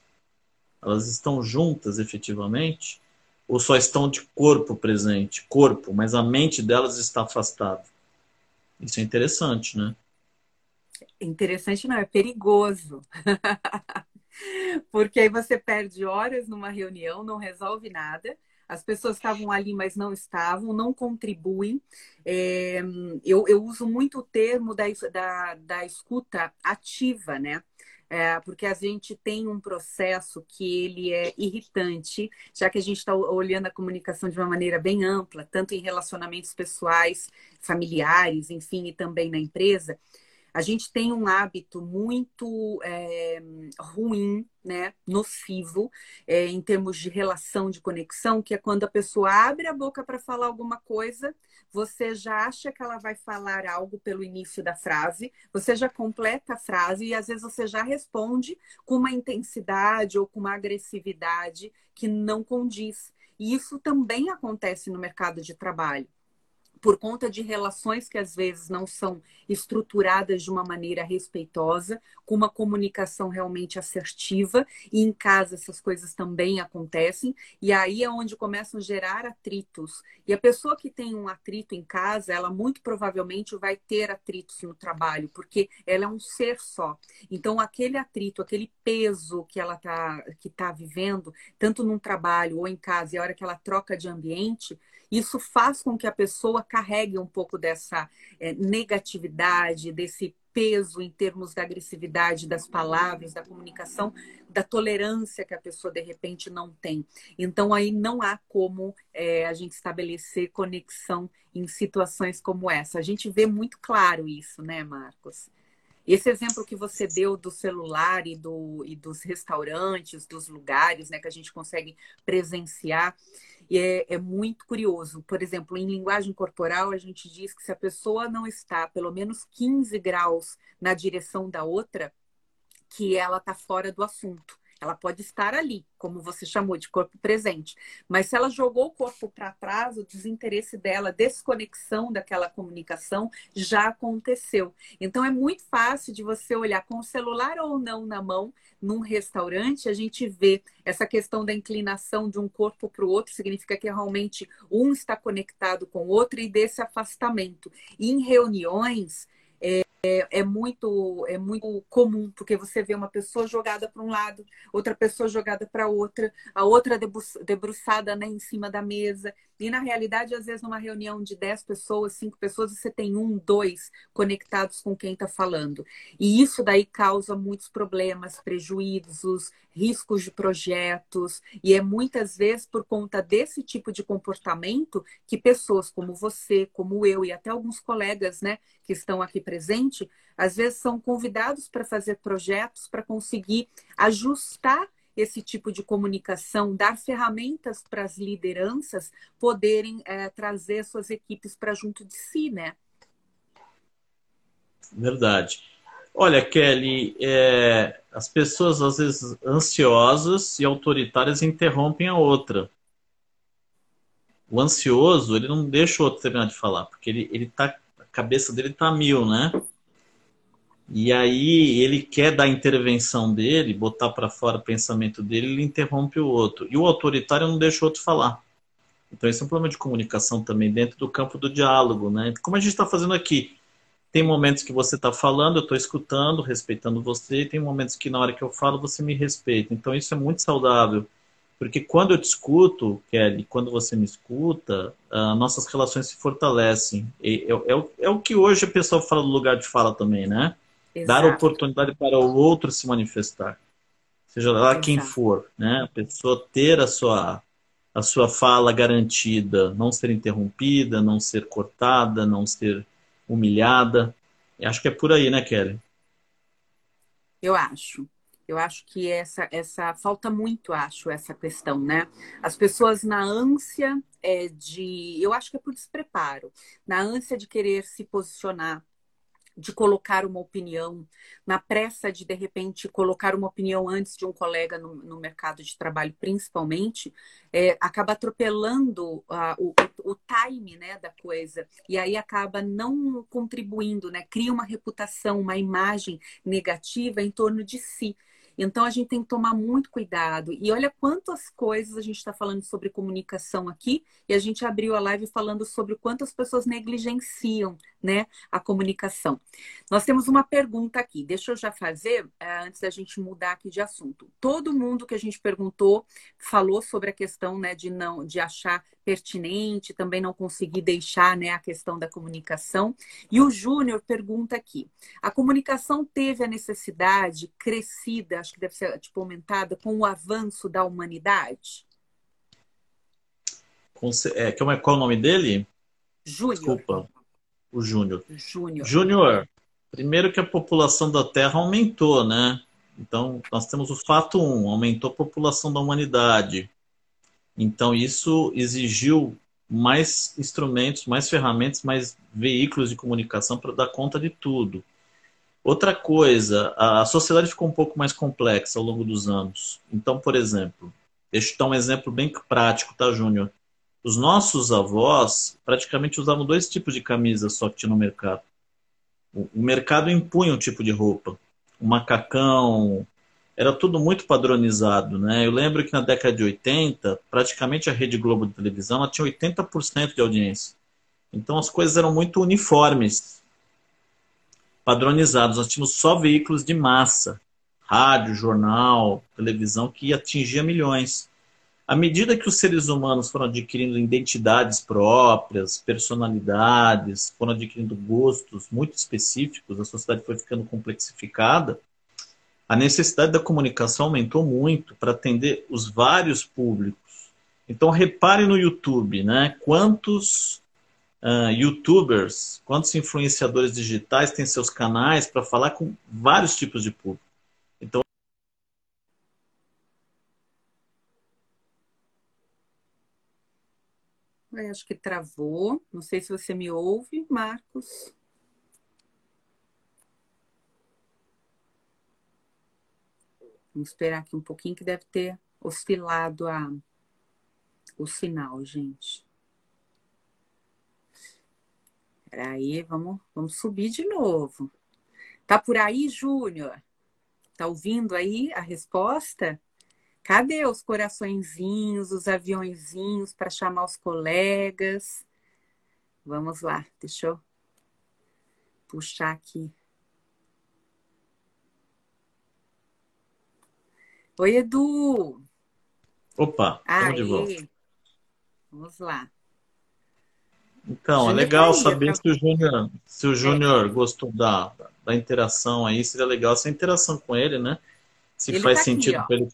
Elas estão juntas efetivamente? Ou só estão de corpo presente? Corpo, mas a mente delas está afastada. Isso é interessante, né?
Interessante não, é perigoso. *laughs* Porque aí você perde horas numa reunião, não resolve nada. As pessoas estavam ali, mas não estavam, não contribuem. É, eu, eu uso muito o termo da, da, da escuta ativa, né? É, porque a gente tem um processo que ele é irritante, já que a gente está olhando a comunicação de uma maneira bem ampla, tanto em relacionamentos pessoais, familiares, enfim, e também na empresa a gente tem um hábito muito é, ruim, né, nocivo, é, em termos de relação de conexão, que é quando a pessoa abre a boca para falar alguma coisa, você já acha que ela vai falar algo pelo início da frase, você já completa a frase e às vezes você já responde com uma intensidade ou com uma agressividade que não condiz. E isso também acontece no mercado de trabalho por conta de relações que às vezes não são estruturadas de uma maneira respeitosa, com uma comunicação realmente assertiva, e em casa essas coisas também acontecem, e aí é onde começam a gerar atritos. E a pessoa que tem um atrito em casa, ela muito provavelmente vai ter atritos no trabalho, porque ela é um ser só. Então aquele atrito, aquele peso que ela está que tá vivendo, tanto num trabalho ou em casa, e a hora que ela troca de ambiente, isso faz com que a pessoa carregue um pouco dessa é, negatividade, desse peso em termos da agressividade das palavras, da comunicação, da tolerância que a pessoa de repente não tem. Então aí não há como é, a gente estabelecer conexão em situações como essa. A gente vê muito claro isso, né, Marcos? Esse exemplo que você deu do celular e, do, e dos restaurantes, dos lugares, né, que a gente consegue presenciar, e é, é, muito curioso. Por exemplo, em linguagem corporal, a gente diz que se a pessoa não está pelo menos 15 graus na direção da outra, que ela está fora do assunto. Ela pode estar ali, como você chamou de corpo presente, mas se ela jogou o corpo para trás, o desinteresse dela, a desconexão daquela comunicação já aconteceu. Então é muito fácil de você olhar com o celular ou não na mão num restaurante, a gente vê essa questão da inclinação de um corpo para o outro, significa que realmente um está conectado com o outro e desse afastamento. Em reuniões, é, é, é, muito é muito comum porque você vê uma pessoa jogada para um lado, outra pessoa jogada para outra, a outra debruçada né, em cima da mesa. E na realidade, às vezes, numa reunião de 10 pessoas, 5 pessoas, você tem um, dois conectados com quem está falando. E isso daí causa muitos problemas, prejuízos, riscos de projetos. E é muitas vezes por conta desse tipo de comportamento que pessoas como você, como eu e até alguns colegas né, que estão aqui presentes, às vezes são convidados para fazer projetos para conseguir ajustar esse tipo de comunicação, dar ferramentas para as lideranças poderem é, trazer suas equipes para junto de si, né?
Verdade. Olha, Kelly, é, as pessoas às vezes ansiosas e autoritárias interrompem a outra. O ansioso, ele não deixa o outro terminar de falar, porque ele, ele tá, a cabeça dele tá mil, né? E aí ele quer dar intervenção dele, botar para fora o pensamento dele, ele interrompe o outro. E o autoritário não deixa o outro falar. Então esse é um problema de comunicação também dentro do campo do diálogo, né? Como a gente está fazendo aqui, tem momentos que você está falando, eu estou escutando, respeitando você, e tem momentos que na hora que eu falo você me respeita. Então isso é muito saudável, porque quando eu te escuto, Kelly, quando você me escuta, uh, nossas relações se fortalecem. É, é, é, o que hoje a pessoa fala do lugar de fala também, né? Exato. Dar oportunidade para o outro se manifestar. Seja lá Exato. quem for, né? A pessoa ter a sua, a sua fala garantida, não ser interrompida, não ser cortada, não ser humilhada. Eu acho que é por aí, né, Kelly?
Eu acho. Eu acho que essa, essa falta muito, acho, essa questão, né? As pessoas na ânsia é, de, eu acho que é por despreparo, na ânsia de querer se posicionar, de colocar uma opinião, na pressa de, de repente, colocar uma opinião antes de um colega no, no mercado de trabalho, principalmente, é, acaba atropelando uh, o, o, time né, da coisa. E aí acaba não contribuindo, né? Cria uma reputação, uma imagem negativa em torno de si. Então a gente tem que tomar muito cuidado. E olha quantas coisas a gente está falando sobre comunicação aqui, e a gente abriu a live falando sobre quantas pessoas negligenciam né, a comunicação. Nós temos uma pergunta aqui, deixa eu já fazer, eh, antes da gente mudar aqui de assunto. Todo mundo que a gente perguntou falou sobre a questão né, de não de achar pertinente, também não conseguir deixar né, a questão da comunicação. E o Júnior pergunta aqui: a comunicação teve a necessidade crescida, acho que deve ser tipo, aumentada, com o avanço da humanidade?
É, qual é o nome dele?
Júnior.
Desculpa. O Júnior.
Júnior.
Júnior, primeiro que a população da Terra aumentou, né? Então, nós temos o fato 1, um, aumentou a população da humanidade. Então, isso exigiu mais instrumentos, mais ferramentas, mais veículos de comunicação para dar conta de tudo. Outra coisa, a sociedade ficou um pouco mais complexa ao longo dos anos. Então, por exemplo, deixa eu dar um exemplo bem prático, tá, Júnior? Os nossos avós praticamente usavam dois tipos de camisa só que tinha no mercado. O mercado impunha um tipo de roupa. O macacão, era tudo muito padronizado, né? Eu lembro que na década de 80, praticamente a Rede Globo de televisão ela tinha 80% de audiência. Então as coisas eram muito uniformes, padronizados. Nós tínhamos só veículos de massa, rádio, jornal, televisão, que atingia milhões. À medida que os seres humanos foram adquirindo identidades próprias, personalidades, foram adquirindo gostos muito específicos, a sociedade foi ficando complexificada, a necessidade da comunicação aumentou muito para atender os vários públicos. Então, repare no YouTube, né? Quantos uh, YouTubers, quantos influenciadores digitais têm seus canais para falar com vários tipos de público. Então,
acho que travou. Não sei se você me ouve, Marcos. Vamos esperar aqui um pouquinho que deve ter oscilado a, o sinal, gente. Peraí, vamos, vamos subir de novo. Tá por aí, Júnior? Tá ouvindo aí a resposta? Cadê os coraçõezinhos, os aviãozinhos para chamar os colegas? Vamos lá, deixa eu puxar aqui. Oi, Edu.
Opa, estamos de volta.
Vamos lá.
Então, é legal tá saber se o Júnior, se o Júnior é. gostou da, da interação aí, seria legal essa interação com ele, né? Se ele faz tá sentido para ele.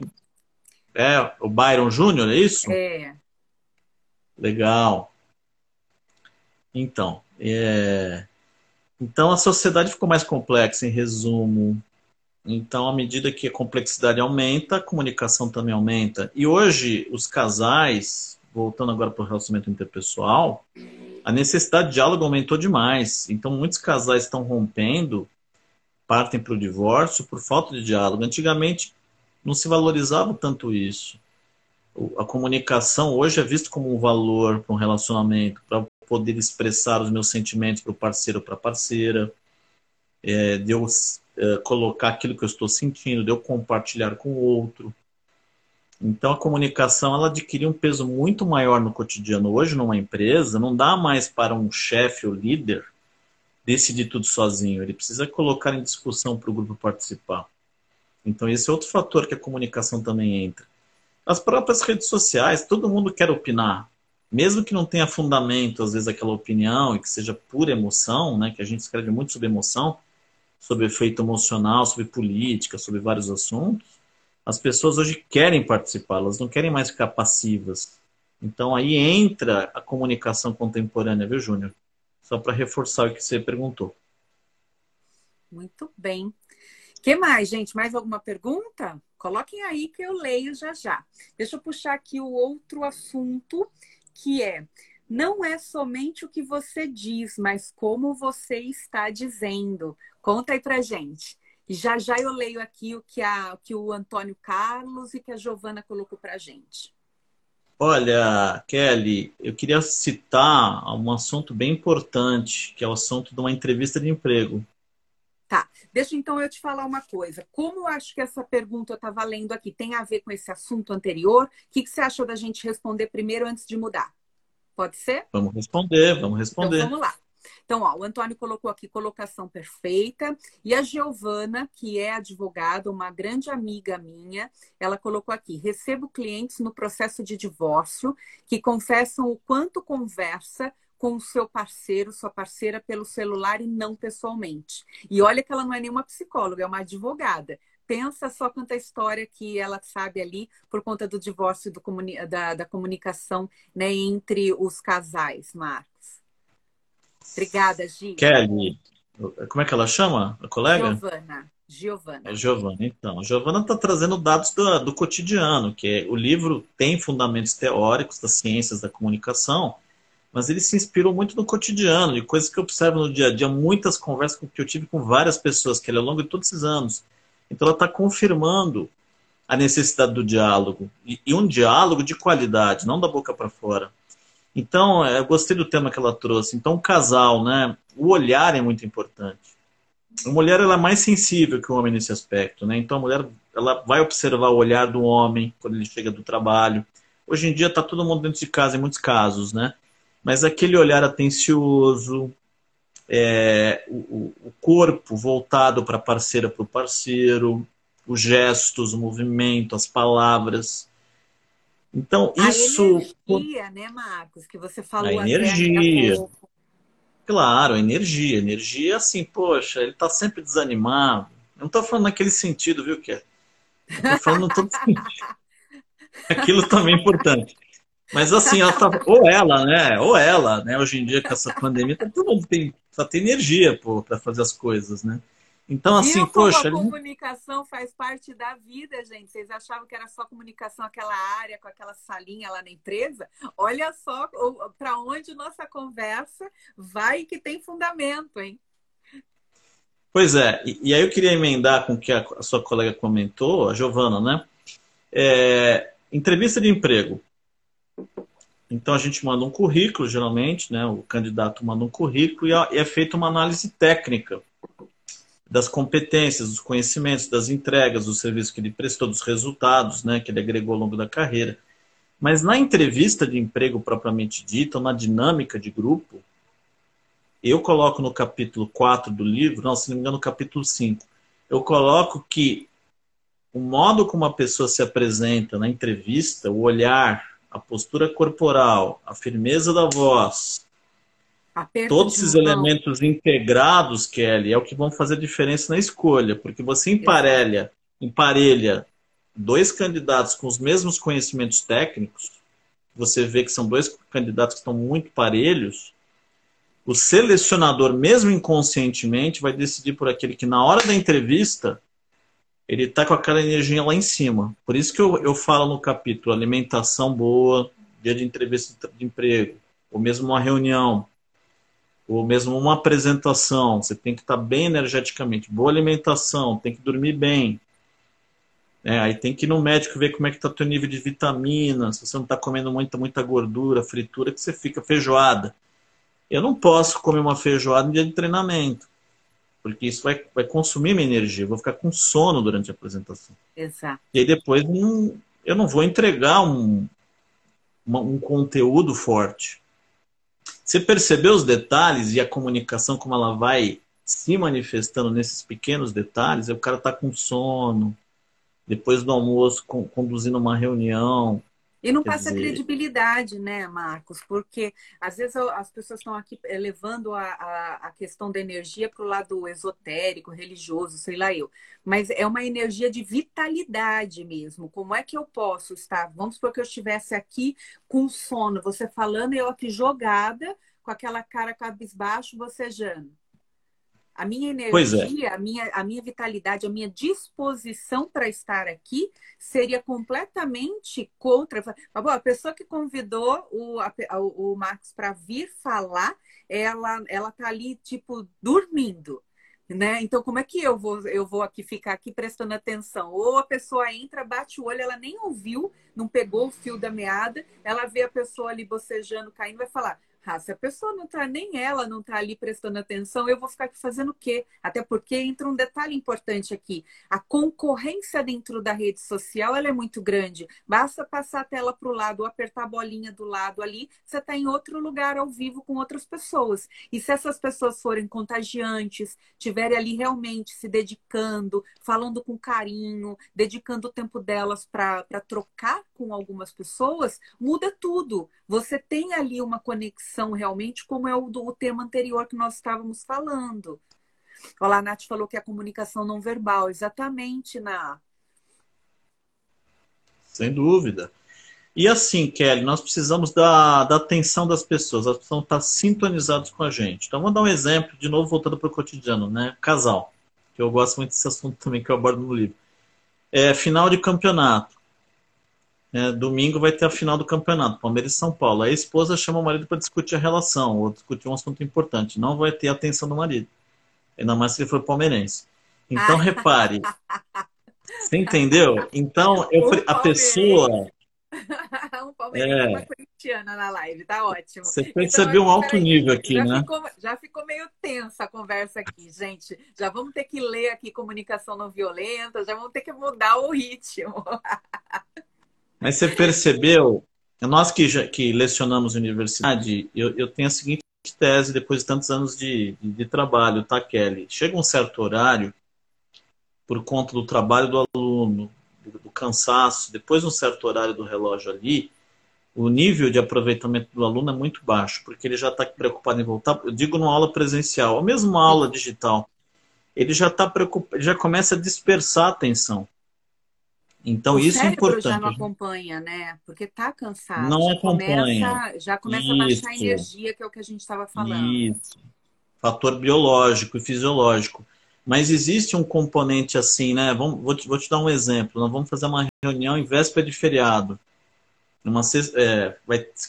É, o Byron Júnior, é isso?
É.
Legal. Então, é... então a sociedade ficou mais complexa, em resumo. Então, à medida que a complexidade aumenta, a comunicação também aumenta. E hoje, os casais, voltando agora para o relacionamento interpessoal, a necessidade de diálogo aumentou demais. Então, muitos casais estão rompendo, partem para o divórcio por falta de diálogo. Antigamente, não se valorizava tanto isso. A comunicação hoje é vista como um valor para um relacionamento, para poder expressar os meus sentimentos para o parceiro ou para a parceira, é, eh, colocar aquilo que eu estou sentindo, de eu compartilhar com o outro. Então a comunicação ela adquiriu um peso muito maior no cotidiano. Hoje, numa empresa, não dá mais para um chefe ou líder decidir tudo sozinho. Ele precisa colocar em discussão para o grupo participar. Então esse é outro fator que a comunicação também entra. As próprias redes sociais, todo mundo quer opinar. Mesmo que não tenha fundamento, às vezes, aquela opinião e que seja pura emoção, né, que a gente escreve muito sobre emoção, sobre efeito emocional, sobre política, sobre vários assuntos, as pessoas hoje querem participar, elas não querem mais ficar passivas. Então aí entra a comunicação contemporânea, viu, Júnior? Só para reforçar o que você perguntou.
Muito bem. que mais, gente? Mais alguma pergunta? Coloquem aí que eu leio já já. Deixa eu puxar aqui o outro assunto, que é não é somente o que você diz, mas como você está dizendo. Conta aí pra gente. E já já eu leio aqui o que, a, o, que o Antônio Carlos e que a Giovana colocou pra gente.
Olha, Kelly, eu queria citar um assunto bem importante, que é o assunto de uma entrevista de emprego.
Tá, deixa então eu te falar uma coisa. Como eu acho que essa pergunta eu estava lendo aqui tem a ver com esse assunto anterior, o que, que você achou da gente responder primeiro antes de mudar? Pode ser?
Vamos responder, vamos responder.
Então, vamos lá. Então, ó, o Antônio colocou aqui colocação perfeita. E a Giovana, que é advogada, uma grande amiga minha, ela colocou aqui: recebo clientes no processo de divórcio que confessam o quanto conversa com o seu parceiro, sua parceira pelo celular e não pessoalmente. E olha que ela não é nenhuma psicóloga, é uma advogada pensa só quanta história que ela sabe ali por conta do divórcio do comuni da, da comunicação né, entre os casais, Marcos. Obrigada, Gi.
Kelly, como é que ela chama, a colega?
Giovana. Giovana.
É Giovana, então. Giovana está trazendo dados do, do cotidiano, que é, o livro tem fundamentos teóricos das ciências da comunicação, mas ele se inspirou muito no cotidiano, de coisas que eu observo no dia a dia, muitas conversas que eu tive com várias pessoas, que ele, ao longo de todos esses anos, então, ela está confirmando a necessidade do diálogo. E, e, um diálogo de qualidade, não da boca para fora. Então, é, eu gostei do tema que ela trouxe. Então, o casal, né? O olhar é muito importante. A mulher ela é mais sensível que o homem nesse aspecto, né? Então, a mulher ela vai observar o olhar do homem quando ele chega do trabalho. Hoje em dia está todo mundo dentro de casa em muitos casos, né? Mas aquele olhar atencioso, é, o, o, corpo voltado para a parceira, para o parceiro, os gestos, o movimento, as palavras. Então,
a
isso.
A energia, né, Marcos? Que você falou
a energia. Claro, a energia. A energia, assim, poxa, ele está sempre desanimado. Eu não estou falando naquele sentido, viu, que Estou falando no todo sentido. *laughs* Aquilo também é importante. Mas assim, ela tá, ou ela, né? Ou ela, né? Hoje em dia, com essa pandemia, tá, todo mundo tem, só tem energia para fazer as coisas, né? Então, assim,
Viu
poxa.
A comunicação faz parte da vida, gente. Vocês achavam que era só comunicação, aquela área, com aquela salinha lá na empresa? Olha só para onde nossa conversa vai que tem fundamento, hein?
Pois é, e, e aí eu queria emendar com o que a, a, sua colega comentou, a Giovana, né? É, entrevista de emprego. Então a gente manda um currículo, geralmente, né? O candidato manda um currículo e é feita uma análise técnica das competências, dos conhecimentos, das entregas, do serviço que ele prestou, dos resultados, né? Que ele agregou ao longo da carreira. Mas na entrevista de emprego propriamente dita, na dinâmica de grupo, eu coloco no capítulo 4 do livro, não, se não me engano, no capítulo 5, eu coloco que o modo como a pessoa se apresenta na entrevista, o olhar, a postura corporal, a firmeza da voz, Aperto todos esses mão. elementos integrados, Kelly, é o que vão fazer diferença na escolha, porque você emparelha, emparelha dois candidatos com os mesmos conhecimentos técnicos, você vê que são dois candidatos que estão muito parelhos, o selecionador, mesmo inconscientemente, vai decidir por aquele que na hora da entrevista ele está com aquela energia lá em cima. Por isso que eu, eu falo no capítulo alimentação boa, dia de entrevista de emprego, ou mesmo uma reunião, ou mesmo uma apresentação. Você tem que estar bem energeticamente. Boa alimentação, tem que dormir bem. É, aí tem que ir no médico ver como é que está o teu nível de vitamina, se você não está comendo muita, muita gordura, fritura, que você fica feijoada. Eu não posso comer uma feijoada no dia de treinamento porque isso vai, vai consumir minha energia, eu vou ficar com sono durante a apresentação.
Exato.
E aí depois um, eu não vou entregar um, uma, um conteúdo forte. Você percebeu os detalhes e a comunicação, como ela vai se manifestando nesses pequenos detalhes? O cara está com sono, depois do almoço, conduzindo uma reunião,
e não Quer passa dizer... credibilidade, né, Marcos? Porque às vezes as pessoas estão aqui eh, levando a, a, a questão da energia para o lado esotérico, religioso, sei lá eu. Mas é uma energia de vitalidade mesmo. Como é que eu posso estar? Vamos supor que eu estivesse aqui com sono, você falando e eu aqui jogada, com aquela cara cabisbaixo, bocejando. A minha é. energia, é. a, minha, a minha vitalidade, a minha disposição para estar aqui seria completamente contra. A pessoa que convidou o, a, o Marcos para vir falar, ela, ela tá ali, tipo, dormindo. Né? Então, como é que eu vou, eu vou aqui ficar aqui prestando atenção? Ou a pessoa entra, bate o olho, ela nem ouviu, não pegou o fio da meada, ela vê a pessoa ali bocejando, caindo, vai falar: ah, se a pessoa não está, nem ela não está ali prestando atenção, eu vou ficar aqui fazendo o quê? Até porque entra um detalhe importante aqui. A concorrência dentro da rede social ela é muito grande. Basta passar a tela para o lado ou apertar a bolinha do lado ali, você está em outro lugar ao vivo com outras pessoas. E se essas pessoas forem contagiantes, estiverem ali realmente se dedicando, falando com carinho, dedicando o tempo delas para trocar com algumas pessoas, muda tudo. Você tem ali uma conexão realmente, como é o do o tema anterior que nós estávamos falando. Olá, a Nath falou que é a comunicação não verbal. Exatamente, Na.
Sem dúvida. E assim, Kelly, nós precisamos da, da atenção das pessoas, elas precisam estar sintonizadas com a gente. Então, vou dar um exemplo, de novo, voltando para o cotidiano, né? Casal, que eu gosto muito desse assunto também, que eu abordo no livro. É, final de campeonato. É, domingo vai ter a final do campeonato, Palmeiras e São Paulo. a esposa chama o marido para discutir a relação ou discutir um assunto importante. Não vai ter a atenção do marido. Ainda mais se ele for palmeirense. Então, repare. *laughs* Você entendeu? Então, eu, a pessoa. *laughs*
um palmeirense é. uma corintiana na live, tá ótimo.
Você percebeu então, um alto nível aqui,
já
né?
Ficou, já ficou meio tensa a conversa aqui, gente. Já vamos ter que ler aqui comunicação não violenta, já vamos ter que mudar o ritmo. *laughs*
Mas você percebeu, nós que, já, que lecionamos universidade, eu, eu tenho a seguinte tese depois de tantos anos de, de, de trabalho, tá, Kelly? Chega um certo horário, por conta do trabalho do aluno, do, do cansaço, depois de um certo horário do relógio ali, o nível de aproveitamento do aluno é muito baixo, porque ele já está preocupado em voltar. Eu digo numa aula presencial, ou mesmo uma aula digital, ele já está preocupado, já começa a dispersar a atenção. Então, o isso é importante. já
não acompanha, né? Porque tá cansado.
Não já acompanha.
Começa, já começa isso. a baixar a energia, que é o que a gente estava falando. Isso.
Fator biológico e fisiológico. Mas existe um componente assim, né? Vamos, vou, te, vou te dar um exemplo. Nós vamos fazer uma reunião em véspera de feriado. Uma é,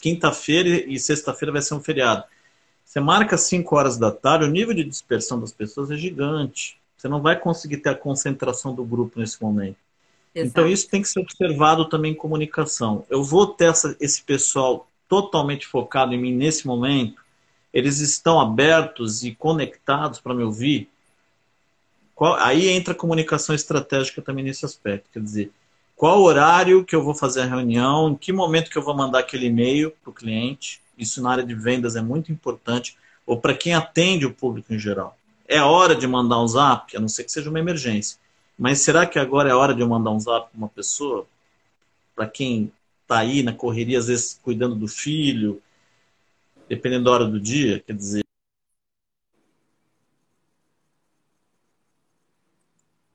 quinta-feira e sexta-feira vai ser um feriado. Você marca 5 horas da tarde, o nível de dispersão das pessoas é gigante. Você não vai conseguir ter a concentração do grupo nesse momento. Então, Exato. Então, isso tem que ser observado também em comunicação. Eu vou ter essa, esse pessoal totalmente focado em mim nesse momento? Eles estão abertos e conectados para me ouvir? Qual, aí entra a comunicação estratégica também nesse aspecto. Quer dizer, qual horário que eu vou fazer a reunião, em que momento que eu vou mandar aquele e-mail para o cliente? Isso na área de vendas é muito importante. Ou para quem atende o público em geral. É hora de mandar um zap, a não ser que seja uma emergência. Mas será que agora é hora de eu mandar um zap para uma pessoa? Para quem está aí na correria, às vezes cuidando do filho, dependendo da hora do dia, quer dizer.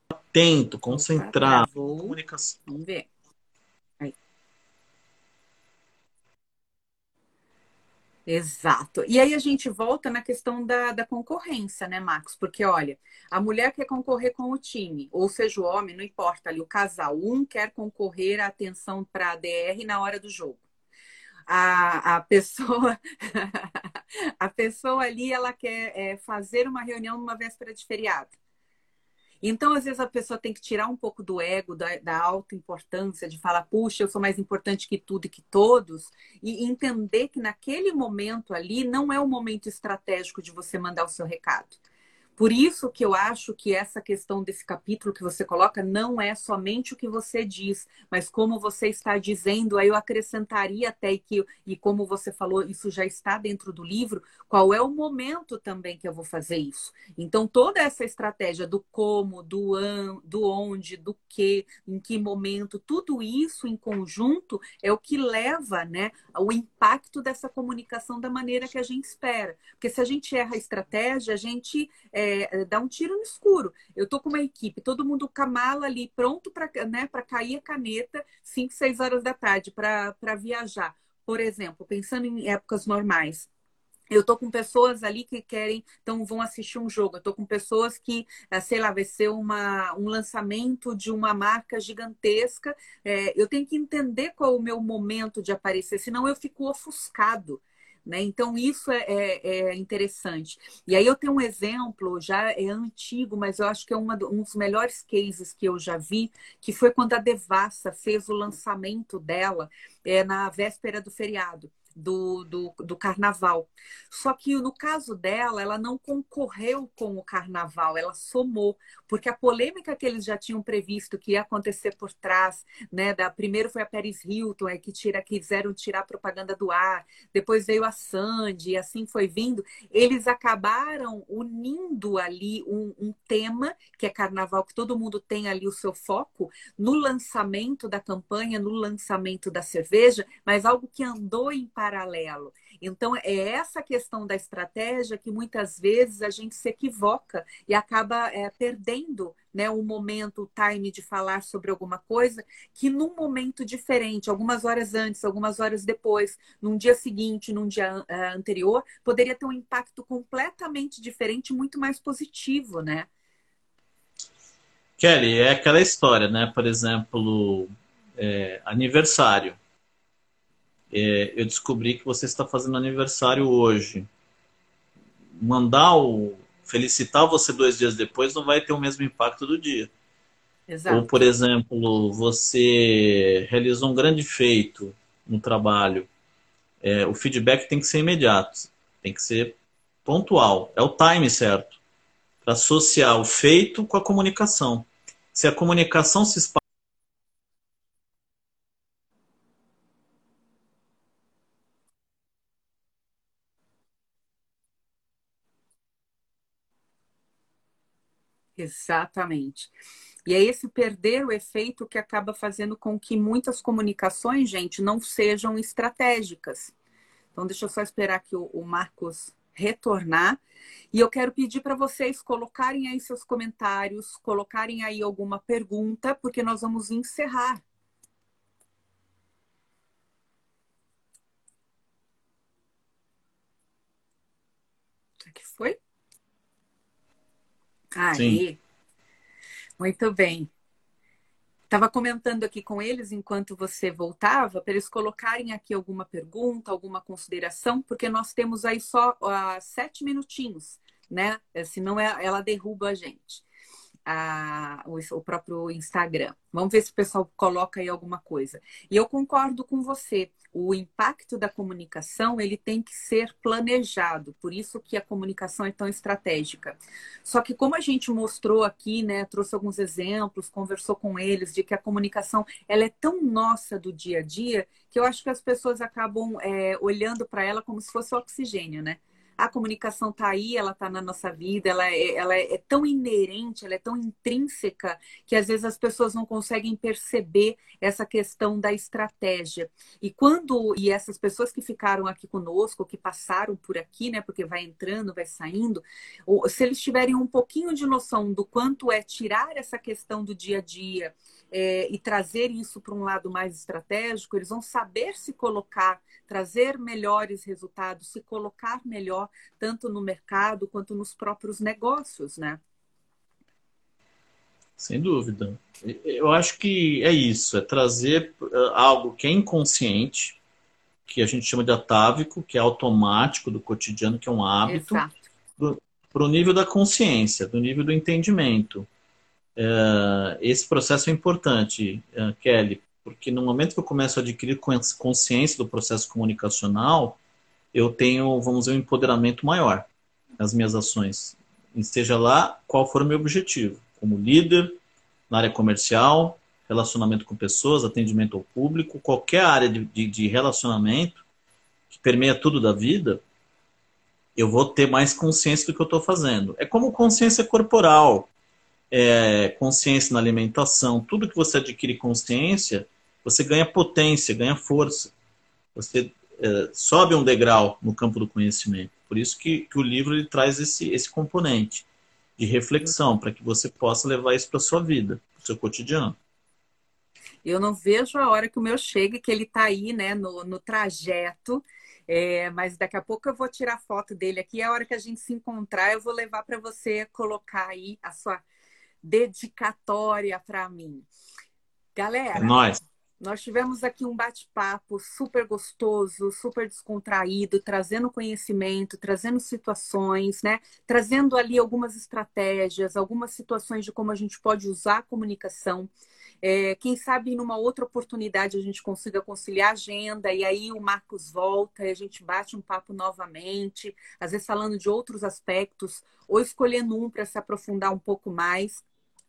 Atento, concentrado, comunicação.
Vamos ver. Exato. E aí a gente volta na questão da, da concorrência, né, Marcos? Porque, olha, a mulher quer concorrer com o time, ou seja, o homem, não importa ali, o casal. Um quer concorrer à atenção para a DR na hora do jogo. A, a pessoa *laughs* a pessoa ali ela quer é, fazer uma reunião numa véspera de feriado. Então, às vezes, a pessoa tem que tirar um pouco do ego, da, da alta importância, de falar, puxa, eu sou mais importante que tudo e que todos, e entender que naquele momento ali não é o momento estratégico de você mandar o seu recado. Por isso que eu acho que essa questão desse capítulo que você coloca não é somente o que você diz, mas como você está dizendo, aí eu acrescentaria até que, e como você falou, isso já está dentro do livro, qual é o momento também que eu vou fazer isso. Então, toda essa estratégia do como, do, an, do onde, do que, em que momento, tudo isso em conjunto é o que leva né, ao impacto dessa comunicação da maneira que a gente espera. Porque se a gente erra a estratégia, a gente. É, é, dar um tiro no escuro. Eu tô com uma equipe, todo mundo com a mala ali, pronto para né, cair a caneta 5, 6 horas da tarde para viajar. Por exemplo, pensando em épocas normais. eu tô com pessoas ali que querem, então vão assistir um jogo. Eu tô com pessoas que, eh, sei lá, vai ser uma, um lançamento de uma marca gigantesca. É, eu tenho que entender qual é o meu momento de aparecer, senão eu fico ofuscado. Né? Então, isso é, é, é, interessante. E aí eu tenho um exemplo, já é antigo, mas eu acho que é uma, um dos melhores cases que eu já vi, que foi quando a Devassa fez o lançamento dela é, na véspera do feriado do, do, do, carnaval. Só que no caso dela, ela não concorreu com o carnaval, ela somou, porque a polêmica que eles já tinham previsto que ia acontecer por trás, né? Da, primeiro foi a Paris Hilton, é, que tira, quiseram tirar a propaganda do ar, depois veio a Sandy, e assim foi vindo. Eles acabaram unindo ali um, um tema, que é carnaval, que todo mundo tem ali o seu foco, no lançamento da campanha, no lançamento da cerveja, mas algo que andou em paralelo. Então, é essa questão da estratégia que muitas vezes a gente se equivoca e acaba é, perdendo né, o momento, o time de falar sobre alguma coisa que num momento diferente, algumas horas antes, algumas horas depois, num dia seguinte, num dia uh, anterior, poderia ter um impacto completamente diferente, muito mais positivo, né?
Kelly, é aquela história, né? Por exemplo, é, aniversário é, eu descobri que você está fazendo aniversário hoje. Mandar o felicitar você dois dias depois não vai ter o mesmo impacto do dia. Exato. Ou, por exemplo, você realizou um grande feito no trabalho. É, o feedback tem que ser imediato, tem que ser pontual. É o time certo para associar o feito com a comunicação. Se a comunicação se espalha
Exatamente. E é esse perder o efeito que acaba fazendo com que muitas comunicações, gente, não sejam estratégicas. Então, deixa eu só esperar que o, Marcos retornar. E eu quero pedir para vocês colocarem aí seus comentários, colocarem aí alguma pergunta, porque nós vamos encerrar. Que foi? Aí. Muito bem. Estava comentando aqui com eles enquanto você voltava, para eles colocarem aqui alguma pergunta, alguma consideração, porque nós temos aí só uh, sete minutinhos, né? Senão é, ela derruba a gente a, o, o, próprio Instagram. Vamos ver se o pessoal coloca aí alguma coisa. E eu concordo com você. O impacto da comunicação ele tem que ser planejado. Por isso que a comunicação é tão estratégica. Só que como a gente mostrou aqui, né, trouxe alguns exemplos, conversou com eles de que a comunicação ela é tão nossa do dia a dia que eu acho que as pessoas acabam é, olhando para ela como se fosse oxigênio, né? A comunicação está aí, ela está na nossa vida, ela é, ela é tão inerente, ela é tão intrínseca que às vezes as pessoas não conseguem perceber essa questão da estratégia. E quando e essas pessoas que ficaram aqui conosco, que passaram por aqui, né, porque vai entrando, vai saindo, se eles tiverem um pouquinho de noção do quanto é tirar essa questão do dia a dia é, e trazer isso para um lado mais estratégico, eles vão saber se colocar, trazer melhores resultados, se colocar melhor, tanto no mercado quanto nos próprios negócios, né?
Sem dúvida. Eu acho que é isso, é trazer eh, algo que é inconsciente, que a gente chama de atávico, que é automático do cotidiano, que é um hábito, para o nível da consciência, do nível do entendimento. Uh, esse processo é importante, uh, Kelly, porque no momento que eu começo a adquirir consciência do processo comunicacional, eu tenho, vamos dizer, um empoderamento maior nas minhas ações. Seja lá qual for o meu objetivo, como líder, na área comercial, relacionamento com pessoas, atendimento ao público, qualquer área de, de, de relacionamento que permeia tudo da vida, eu vou ter mais consciência do que eu estou fazendo. É como consciência corporal é, consciência na alimentação, tudo que você adquire consciência, você ganha potência, ganha força. Você é, sobe um degrau no campo do conhecimento. Por isso que, que o livro ele traz esse, esse componente de reflexão, para que você possa levar isso para sua vida, para o seu cotidiano.
Eu não vejo a hora que o meu chegue, que ele está aí né, no, no trajeto É, mas daqui a pouco eu vou tirar foto dele aqui. A hora que a gente se encontrar, eu vou levar para você colocar aí a sua dedicatória para mim. Galera,
é nóis.
Nós tivemos aqui um bate-papo super gostoso, super descontraído, trazendo conhecimento, trazendo situações, né? Trazendo ali algumas estratégias, algumas situações de como a gente pode usar a comunicação. É, quem sabe numa outra oportunidade a gente consiga conciliar a agenda e aí o Marcos volta e a gente bate um papo novamente, às vezes falando de outros aspectos, ou escolhendo um para se aprofundar um pouco mais.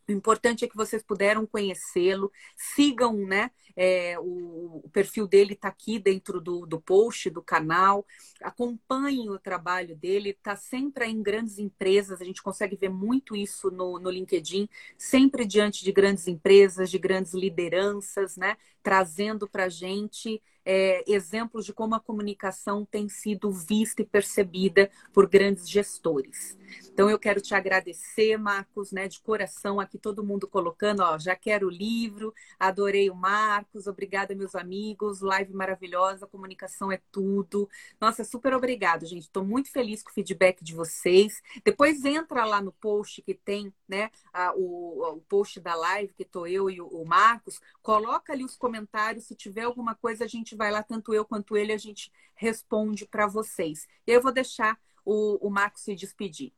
O importante é que vocês puderam conhecê-lo, sigam, né? É, o, o, perfil dele está aqui dentro do, do post do canal, acompanhem o trabalho dele, está sempre em grandes empresas, a gente consegue ver muito isso no, no LinkedIn, sempre diante de grandes empresas, de grandes lideranças, né? Trazendo para a gente é, exemplos de como a comunicação tem sido vista e percebida por grandes gestores. Então eu quero te agradecer, Marcos, né, de coração aqui todo mundo colocando, ó, já quero o livro, adorei o Marcos, obrigada meus amigos, live maravilhosa, comunicação é tudo. Nossa, super obrigado, gente. Estou muito feliz com o feedback de vocês. Depois entra lá no post que tem, né, a, o, o post da live que estou eu e o, o Marcos, coloca ali os comentários, se tiver alguma coisa a gente vai lá, tanto eu quanto ele, a gente responde para vocês. E eu vou deixar o, o Marcos se despedir.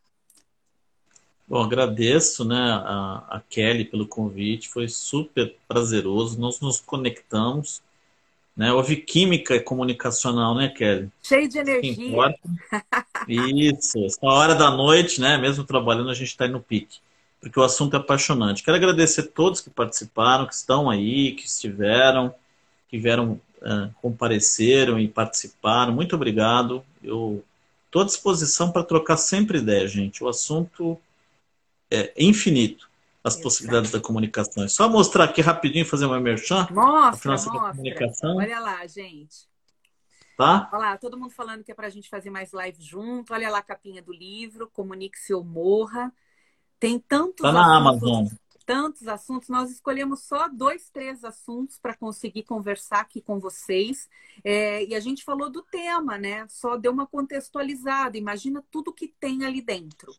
Bom, agradeço né, a, a, Kelly pelo convite, foi super prazeroso, nós nos conectamos, né? Houve química comunicacional, né, Kelly?
Cheio de energia. *laughs*
Isso, essa hora da noite, né? Mesmo trabalhando, a gente está no pique, porque o assunto é apaixonante. Quero agradecer a todos que participaram, que estão aí, que estiveram, que vieram, uh, compareceram e participaram. Muito obrigado. Eu estou à disposição para trocar sempre ideia, gente. O assunto é infinito as Exato. possibilidades da comunicação. É só mostrar aqui rapidinho, fazer uma merchan.
Mostra, mostra. Comunicação. Olha lá, gente.
Tá?
Olha lá, todo mundo falando que é para a gente fazer mais live junto. Olha lá a capinha do livro, Comunique-se ou Morra. Tem tantos
tá na Amazon.
Tantos assuntos. Nós escolhemos só dois, três assuntos para conseguir conversar aqui com vocês. É, e a gente falou do tema, né? Só deu uma contextualizada. Imagina tudo que tem ali dentro.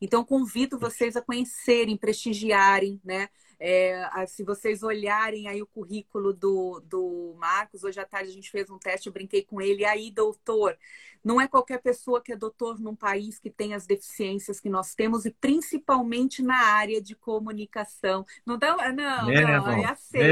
Então, convido vocês a conhecerem, prestigiarem, né? É, se vocês olharem aí o currículo do, do Marcos, hoje à tarde a gente fez um teste, eu brinquei com ele, e aí, doutor, não é qualquer pessoa que é doutor num país que tem as deficiências que nós temos, e principalmente na área de comunicação. Não dá, não,
não, é aceita,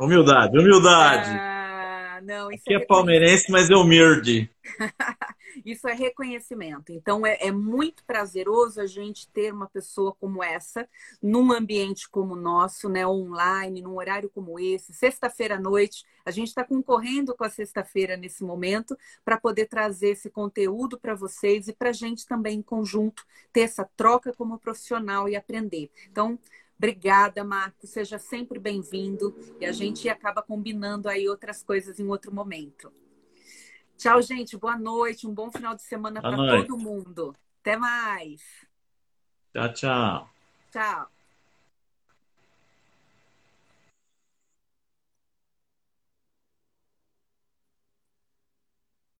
Humildade, humildade.
Ah, não,
isso Aqui é, é palmeirense, mas é humilde. *laughs*
Isso é reconhecimento. Então, é, é, muito prazeroso a gente ter uma pessoa como essa, num ambiente como o nosso, né, online, num horário como esse, sexta-feira à noite. A gente está concorrendo com a sexta-feira nesse momento para poder trazer esse conteúdo para vocês e para a gente também, em conjunto, ter essa troca como profissional e aprender. Então, Obrigada, Marcos. Seja sempre bem-vindo. E a gente acaba combinando aí outras coisas em outro momento. Tchau, gente. Boa noite. Um bom final de semana para todo mundo. Até mais.
Tchau, tchau.
Tchau.